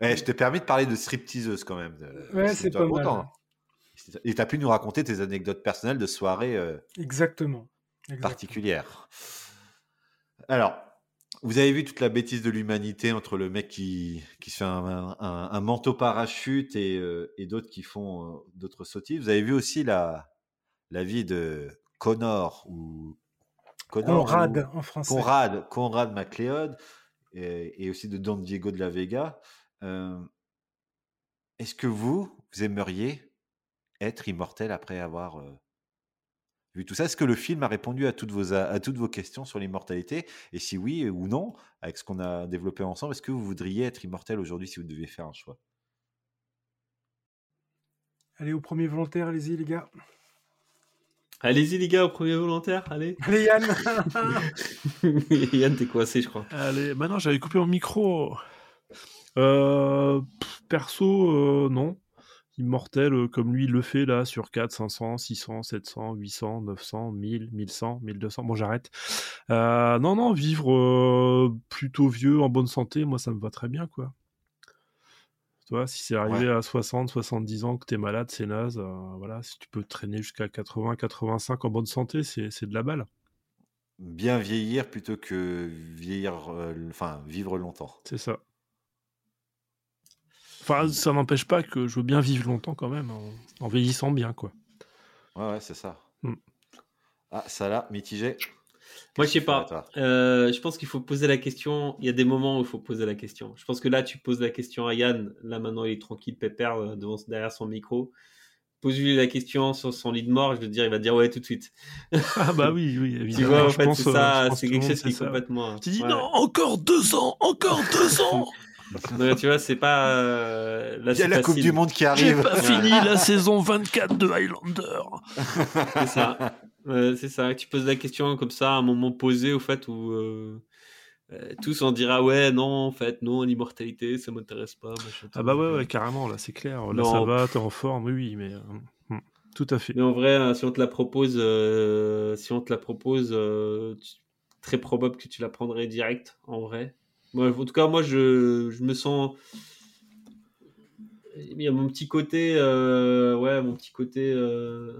Eh, je t'ai permis de parler de stripteaseuse quand même. Euh, Ouais, c'est pas mal. content. Et t'as pu nous raconter tes anecdotes personnelles de soirées euh, Exactement. Exactement. particulières. Alors, vous avez vu toute la bêtise de l'humanité entre le mec qui, qui se fait un, un- un manteau parachute et, euh, et d'autres qui font euh, d'autres sottises? Vous avez vu aussi la, la vie de Connor ou Connor Conrad, ou- en français. Conrad, Conrad MacLeod et, et aussi de Don Diego de la Vega. Euh, Est-ce que vous, vous aimeriez être immortel après avoir euh, vu tout ça Est-ce que le film a répondu à toutes vos, à toutes vos questions sur l'immortalité? Et si oui ou non, avec ce qu'on a développé ensemble, est-ce que vous voudriez être immortel aujourd'hui si vous deviez faire un choix? Allez, au premier volontaire, allez-y, les gars. Allez-y, les gars, au premier volontaire, allez. [laughs] Allez, Yann [laughs] Yann, t'es coincé, je crois. Allez, maintenant j'avais coupé mon micro. Euh, perso, euh, non. Immortel, euh, comme lui le fait là, sur 4, 500, 600, 700, 800, 900, 1000, 1100, 1200. Bon, j'arrête. Euh, non, non, vivre euh, plutôt vieux, en bonne santé, moi ça me va très bien, quoi. Tu vois, si c'est arrivé à 60, 70 ans que t'es malade, c'est naze. euh, voilà, si tu peux traîner jusqu'à 80, 85 en bonne santé, c'est c'est de la balle. Bien vieillir plutôt que vieillir, euh, enfin vivre longtemps. C'est ça. Enfin, ça n'empêche pas que je veux bien vivre longtemps quand même, en, en vieillissant bien, quoi. Ouais, ouais, c'est ça. Mm. Ah, ça là, mitigé. Moi, je sais pas. Euh, je pense qu'il faut poser la question. Il y a des moments où il faut poser la question. Je pense que là, tu poses la question à Yann. Là, maintenant, il est tranquille, pépère, euh, devant, derrière son micro. Pose-lui la question sur son lit de mort. Je veux dire, il va dire ouais tout de suite. Ah bah oui, oui, [laughs] tu vois, en je fait, c'est euh, ça. pense C'est que quelque chose qui est complètement. Tu dis ouais. non, encore deux ans, encore deux ans. [laughs] Tu vois, c'est pas. euh, là, Il y a c'est la Coupe du Monde qui J'ai arrive. pas fini la saison 24 de Highlander. C'est ça. Euh, c'est ça. Tu poses la question comme ça, à un moment posé, au fait, où euh, euh, tous on dira ouais, non, en fait, non, l'immortalité, ça m'intéresse pas. machin, Ah bah ouais, ouais, carrément, là c'est clair. Là Non. ça va, t'es en forme, oui, mais hmm, tout à fait. Mais en vrai, si on te la propose, euh, si on te la propose, euh, tu- très probable que tu la prendrais direct, en vrai. En tout cas, moi, je, je me sens. Il y a mon petit côté, euh, ouais, mon petit côté, euh,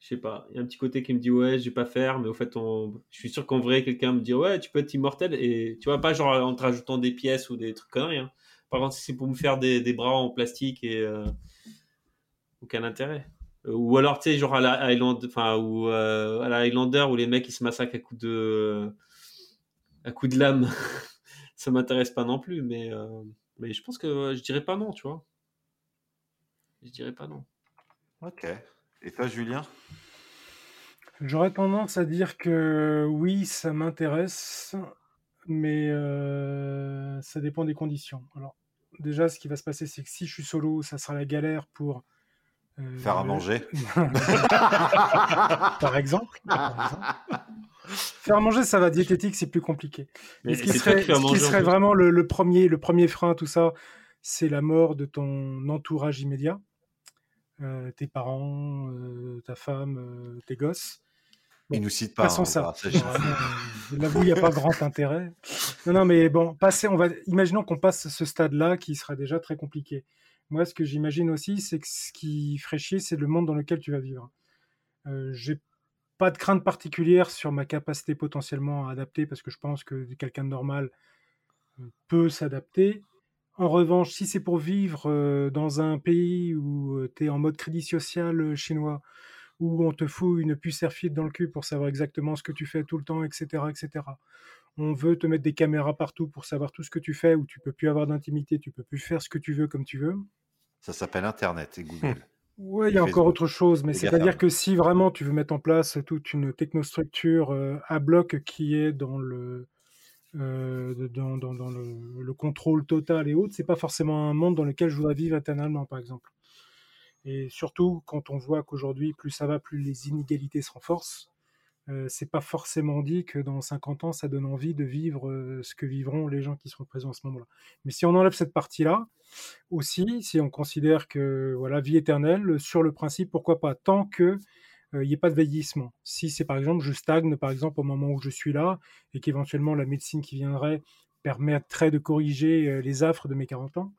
je sais pas. Il y a un petit côté qui me dit ouais, je vais pas faire, mais au fait, on, je suis sûr qu'en vrai, quelqu'un me dit ouais, tu peux être immortel et tu vois pas genre en te rajoutant des pièces ou des trucs conneries. hein. Par contre, si c'est pour me faire des, des bras en plastique et euh, aucun intérêt. Ou alors, tu sais, genre à la enfin, ou à la Highlander où les mecs ils se massacrent à coups de, à coups de lame. [laughs] ça m'intéresse pas non plus, mais, euh, mais je pense que euh, je dirais pas non, tu vois. Je dirais pas non. Ok. Et toi, Julien? J'aurais tendance à dire que oui, ça m'intéresse, mais euh, ça dépend des conditions. Alors, déjà, ce qui va se passer, c'est que si je suis solo, ça sera la galère pour. euh, Faire à manger. [laughs] par exemple. par exemple. Faire manger, ça va. Diététique, c'est plus compliqué. Mais ce qui serait, ce manger, vraiment le, le premier, le premier frein, tout ça, c'est la mort de ton entourage immédiat. Euh, tes parents, euh, ta femme, euh, tes gosses. [laughs] Il nous cite pas. Passons hein, ça. bah, ça, Là où il n'y a pas grand intérêt. Non, non, mais bon, passer, on va, imaginons qu'on passe ce stade-là qui sera déjà très compliqué. Moi, ce que j'imagine aussi, c'est que ce qui ferait chier, c'est le monde dans lequel tu vas vivre. Euh, J'ai pas de crainte particulière sur ma capacité potentiellement à adapter parce que je pense que quelqu'un de normal euh, peut s'adapter. En revanche, si c'est pour vivre euh, dans un pays où tu es en mode crédit social euh, chinois, où on te fout une puce airfit dans le cul pour savoir exactement ce que tu fais tout le temps, etc., etc. On veut te mettre des caméras partout pour savoir tout ce que tu fais, où tu peux plus avoir d'intimité, tu peux plus faire ce que tu veux comme tu veux. Ça s'appelle Internet et Google. [laughs] Ouais, il y a encore autre chose, mais c'est-à-dire que si vraiment tu veux mettre en place toute une technostructure euh, à bloc qui est dans le euh, dans, dans- dans le, le contrôle total et autres, c'est pas forcément un monde dans lequel je voudrais vivre éternellement, par exemple. Et surtout quand on voit qu'aujourd'hui, plus ça va, plus les inégalités se renforcent. C'est pas forcément dit que dans 50 ans, ça donne envie de vivre ce que vivront les gens qui seront présents à ce moment-là. Mais si on enlève cette partie-là, aussi, si on considère que voilà, vie éternelle, sur le principe, pourquoi pas, tant que il n'y ait pas de vieillissement. Si c'est par exemple, je stagne par exemple au moment où je suis là et qu'éventuellement la médecine qui viendrait permettrait de corriger les affres de mes 40 ans.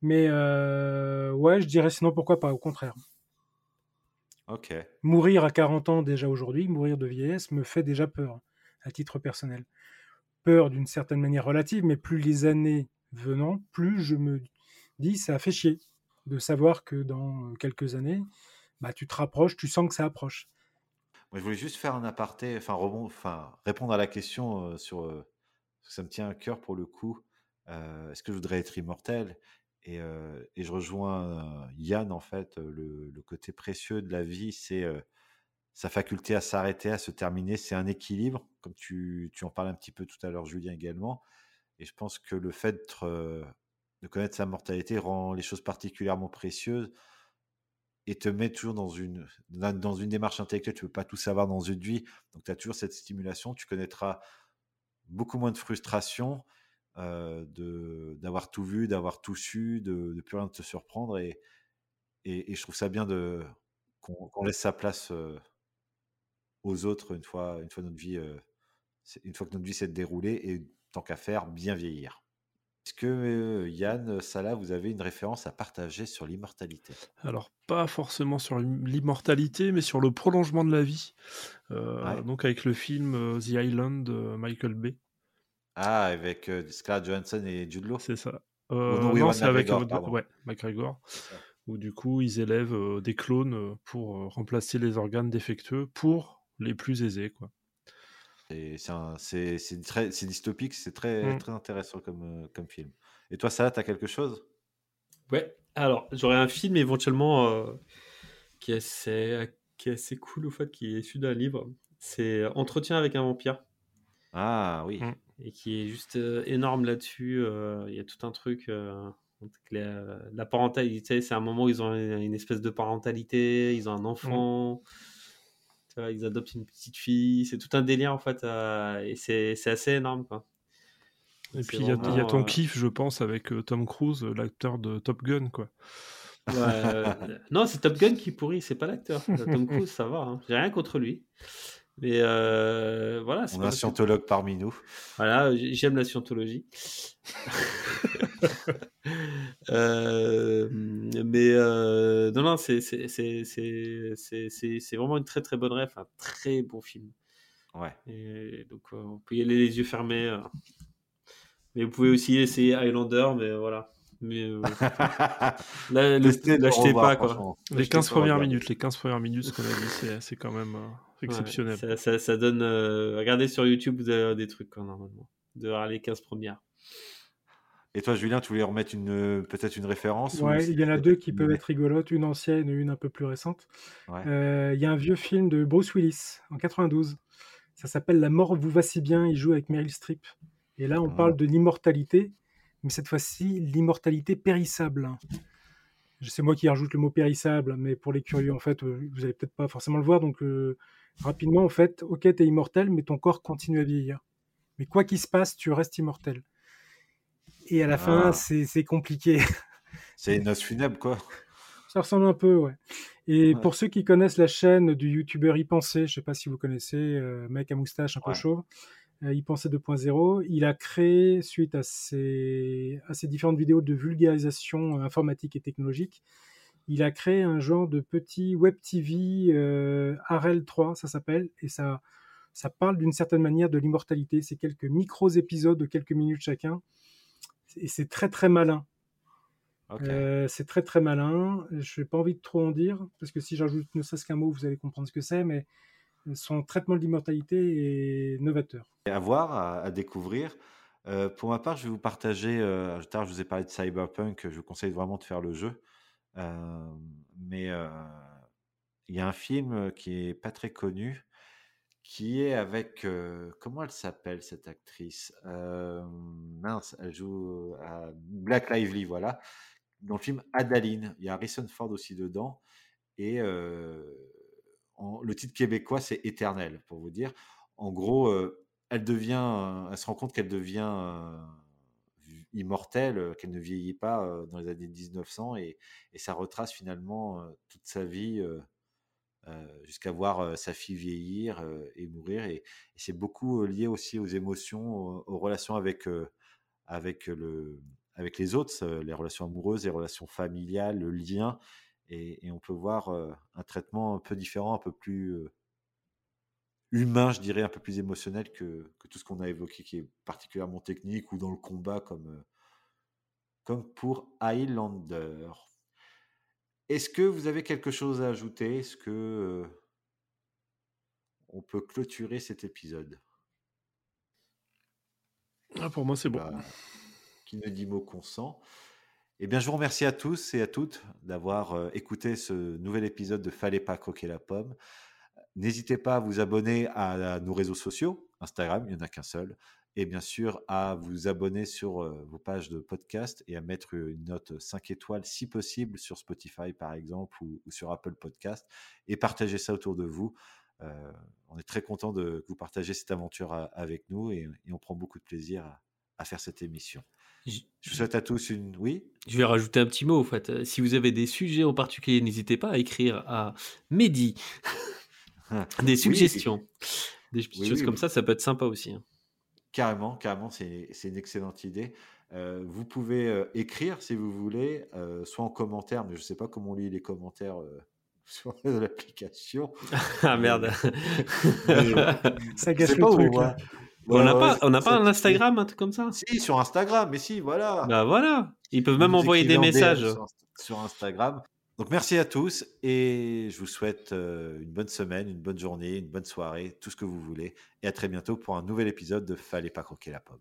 Mais ouais, je dirais sinon pourquoi pas, au contraire. Mourir à 40 ans déjà aujourd'hui, mourir de vieillesse, me fait déjà peur, à titre personnel. Peur d'une certaine manière relative, mais plus les années venant, plus je me dis ça fait chier de savoir que dans quelques années, bah, tu te rapproches, tu sens que ça approche. Moi, je voulais juste faire un aparté, enfin, rebond, enfin répondre à la question euh, sur. euh, ça me tient à cœur pour le coup. euh, Est-ce que je voudrais être immortel? Et, je rejoins Yann, en fait, le, côté précieux de la vie, c'est sa faculté à s'arrêter, à se terminer. C'est un équilibre, comme tu, en parlais un petit peu tout à l'heure, Julien, également. Et je pense que le fait de connaître sa mortalité rend les choses particulièrement précieuses et te met toujours dans une, dans une démarche intellectuelle. Tu ne peux pas tout savoir dans une vie. Donc, tu as toujours cette stimulation. Tu connaîtras beaucoup moins de frustration euh, de d'avoir tout vu, d'avoir tout su, de, de plus rien te surprendre. Et, et, et je trouve ça bien de qu'on laisse sa place euh, aux autres une fois, une fois notre vie, euh, une fois que notre vie s'est déroulée et tant qu'à faire, bien vieillir. Est-ce que Yann, Salah, vous avez une référence à partager sur l'immortalité? Alors, pas forcément sur l'im- l'immortalité, mais sur le prolongement de la vie. Euh, Ouais. Donc, avec le film The Island de Michael Bay. Ah, avec euh, Scarlett Johansson et Jude Law? C'est ça. Euh, non, c'est avec McGregor, ouais, McGregor. Où du coup, ils élèvent euh, des clones pour euh, remplacer les organes défectueux pour les plus aisés, quoi. Et c'est un- c'est c'est très c'est dystopique, c'est très Mm. très intéressant comme, comme film. Et toi, Salah, t'as quelque chose? Ouais, alors j'aurais un film éventuellement euh, qui, est assez, qui est assez cool au fait, qui est issu d'un livre. C'est Entretien avec un vampire. Ah oui. Mm. Et qui est juste énorme là-dessus. Il y a tout un truc. la, la parentalité, c'est un moment où ils ont une, une espèce de parentalité, ils ont un enfant. Tu vois, ils adoptent une petite fille, c'est tout un délire en fait, euh, et c'est assez énorme quoi. Et puis, il y, a- y ton euh, kiff, je pense, avec euh, Tom Cruise, l'acteur de Top Gun, quoi. Ouais, euh, non, c'est Top Gun qui pourrit, c'est pas l'acteur. Tom Cruise, ça va, hein. j'ai rien contre lui. Mais euh, voilà, c'est On a un scientologue parmi nous. Voilà, j'aime la scientologie. [laughs] Euh, mais euh, non, non, c'est vraiment une très très bonne ref, un très bon film. Ouais. Et donc, euh, on peut y aller les yeux fermés. euh. Mais vous pouvez aussi essayer Highlander, mais voilà. Mais euh, [laughs] l'achetez pas, quoi. Les Achetez 15 pour premières minutes, les 15 premières minutes, ce qu'on a dit, c'est c'est quand même euh, exceptionnel. Ouais, ça, ça- ça donne. euh, regardez sur YouTube, vous avez des trucs, quoi, normalement. De voir les 15 premières. Et toi, Julien, tu voulais remettre une peut-être une référence ou Ouais, il y en a deux qui peuvent être rigolotes, une ancienne et une un peu plus récente. Ouais. Euh, Il y a un vieux film de Bruce Willis en 92. Ça s'appelle La mort vous va si bien. Il joue avec Meryl Streep. Et là, on Ah. parle de l'immortalité, mais cette fois-ci, l'immortalité périssable. C'est moi qui rajoute le mot périssable, mais pour les curieux, en fait, euh, vous allez peut-être pas forcément le voir. Donc, euh, rapidement, en fait, ok, t'es immortel, mais ton corps continue à vieillir. Mais quoi qu'il se passe, tu restes immortel. Et à la fin, Ah. c'est c'est compliqué. [laughs] C'est une noce funèbre, quoi. Ça ressemble un peu, ouais. Et Ouais. pour ceux qui connaissent la chaîne du youtubeur Y Penser, je sais pas si vous connaissez, euh, mec à moustache un peu chauve, euh, Y Penser 2.0, il a créé, suite à ses, à ses différentes vidéos de vulgarisation euh, informatique et technologique, il a créé un genre de petit web TV euh, RL 3, ça s'appelle, et ça, ça parle d'une certaine manière de l'immortalité. C'est quelques micros épisodes de quelques minutes chacun, et c'est très très malin. Euh, c'est très très malin. Je n'ai pas envie de trop en dire, parce que si j'ajoute ne serait-ce qu'un mot, vous allez comprendre ce que c'est, mais son traitement de l'immortalité est novateur. Et à voir, à, à découvrir. Euh, pour ma part, je vais vous partager. Euh, l'heure, je vous ai parlé de Cyberpunk. Je vous conseille vraiment de faire le jeu. Euh, mais euh, il y a un film qui est pas très connu, qui est avec comment elle s'appelle cette actrice? Euh, Mince, elle joue à Black Lively, voilà. Dans le film Adaline, il y a Harrison Ford aussi dedans. Et le titre québécois, c'est Éternel, pour vous dire. En gros, elle devient, elle se rend compte qu'elle devient immortelle, qu'elle ne vieillit pas dans les années 1900, et, et ça retrace finalement toute sa vie jusqu'à voir sa fille vieillir et mourir. Et, c'est beaucoup lié aussi aux émotions, aux, relations avec, avec, le, avec les autres, les relations amoureuses, les relations familiales, le lien. Et on peut voir un traitement un peu différent, un peu plus humain, je dirais, un peu plus émotionnel que, que tout ce qu'on a évoqué, qui est particulièrement technique ou dans le combat, comme, comme pour Highlander. Est-ce que vous avez quelque chose à ajouter? Est-ce que euh, on peut clôturer cet épisode? Ah, Pour moi, c'est bon. Bah, qui ne dit mot consent. Eh bien, je vous remercie à tous et à toutes d'avoir euh, écouté ce nouvel épisode de Fallait pas croquer la pomme. N'hésitez pas à vous abonner à, nos réseaux sociaux. Instagram, il n'y en a qu'un seul. Et bien sûr, à vous abonner sur euh, vos pages de podcast et à mettre une note 5 étoiles, si possible, sur Spotify, par exemple, ou, sur Apple Podcast. Et partager ça autour de vous. Euh, on est très content de que vous partagez cette aventure avec nous et, on prend beaucoup de plaisir à, faire cette émission. Je, vous souhaite à tous une. Oui? Je vais rajouter un petit mot, en fait. Si vous avez des sujets en particulier, n'hésitez pas à écrire à Mehdi. [laughs] des suggestions. Des choses comme ça, ça peut être sympa aussi. Hein. Carrément, carrément, c'est une excellente idée. Euh, vous pouvez euh, écrire si vous voulez, euh, soit en commentaire, mais je ne sais pas comment on lit les commentaires [laughs] sur l'application. [laughs] ah merde. ça gâche le truc. Hein. on n'a pas, on pas un Instagram, un truc comme ça? Si, sur Instagram, mais si, voilà. Bah voilà. Ils peuvent même envoyer des messages. sur Instagram. Donc merci à tous et je vous souhaite euh, une bonne semaine, une bonne journée, une bonne soirée, tout ce que vous voulez. Et à très bientôt pour un nouvel épisode de Fallait pas croquer la pomme.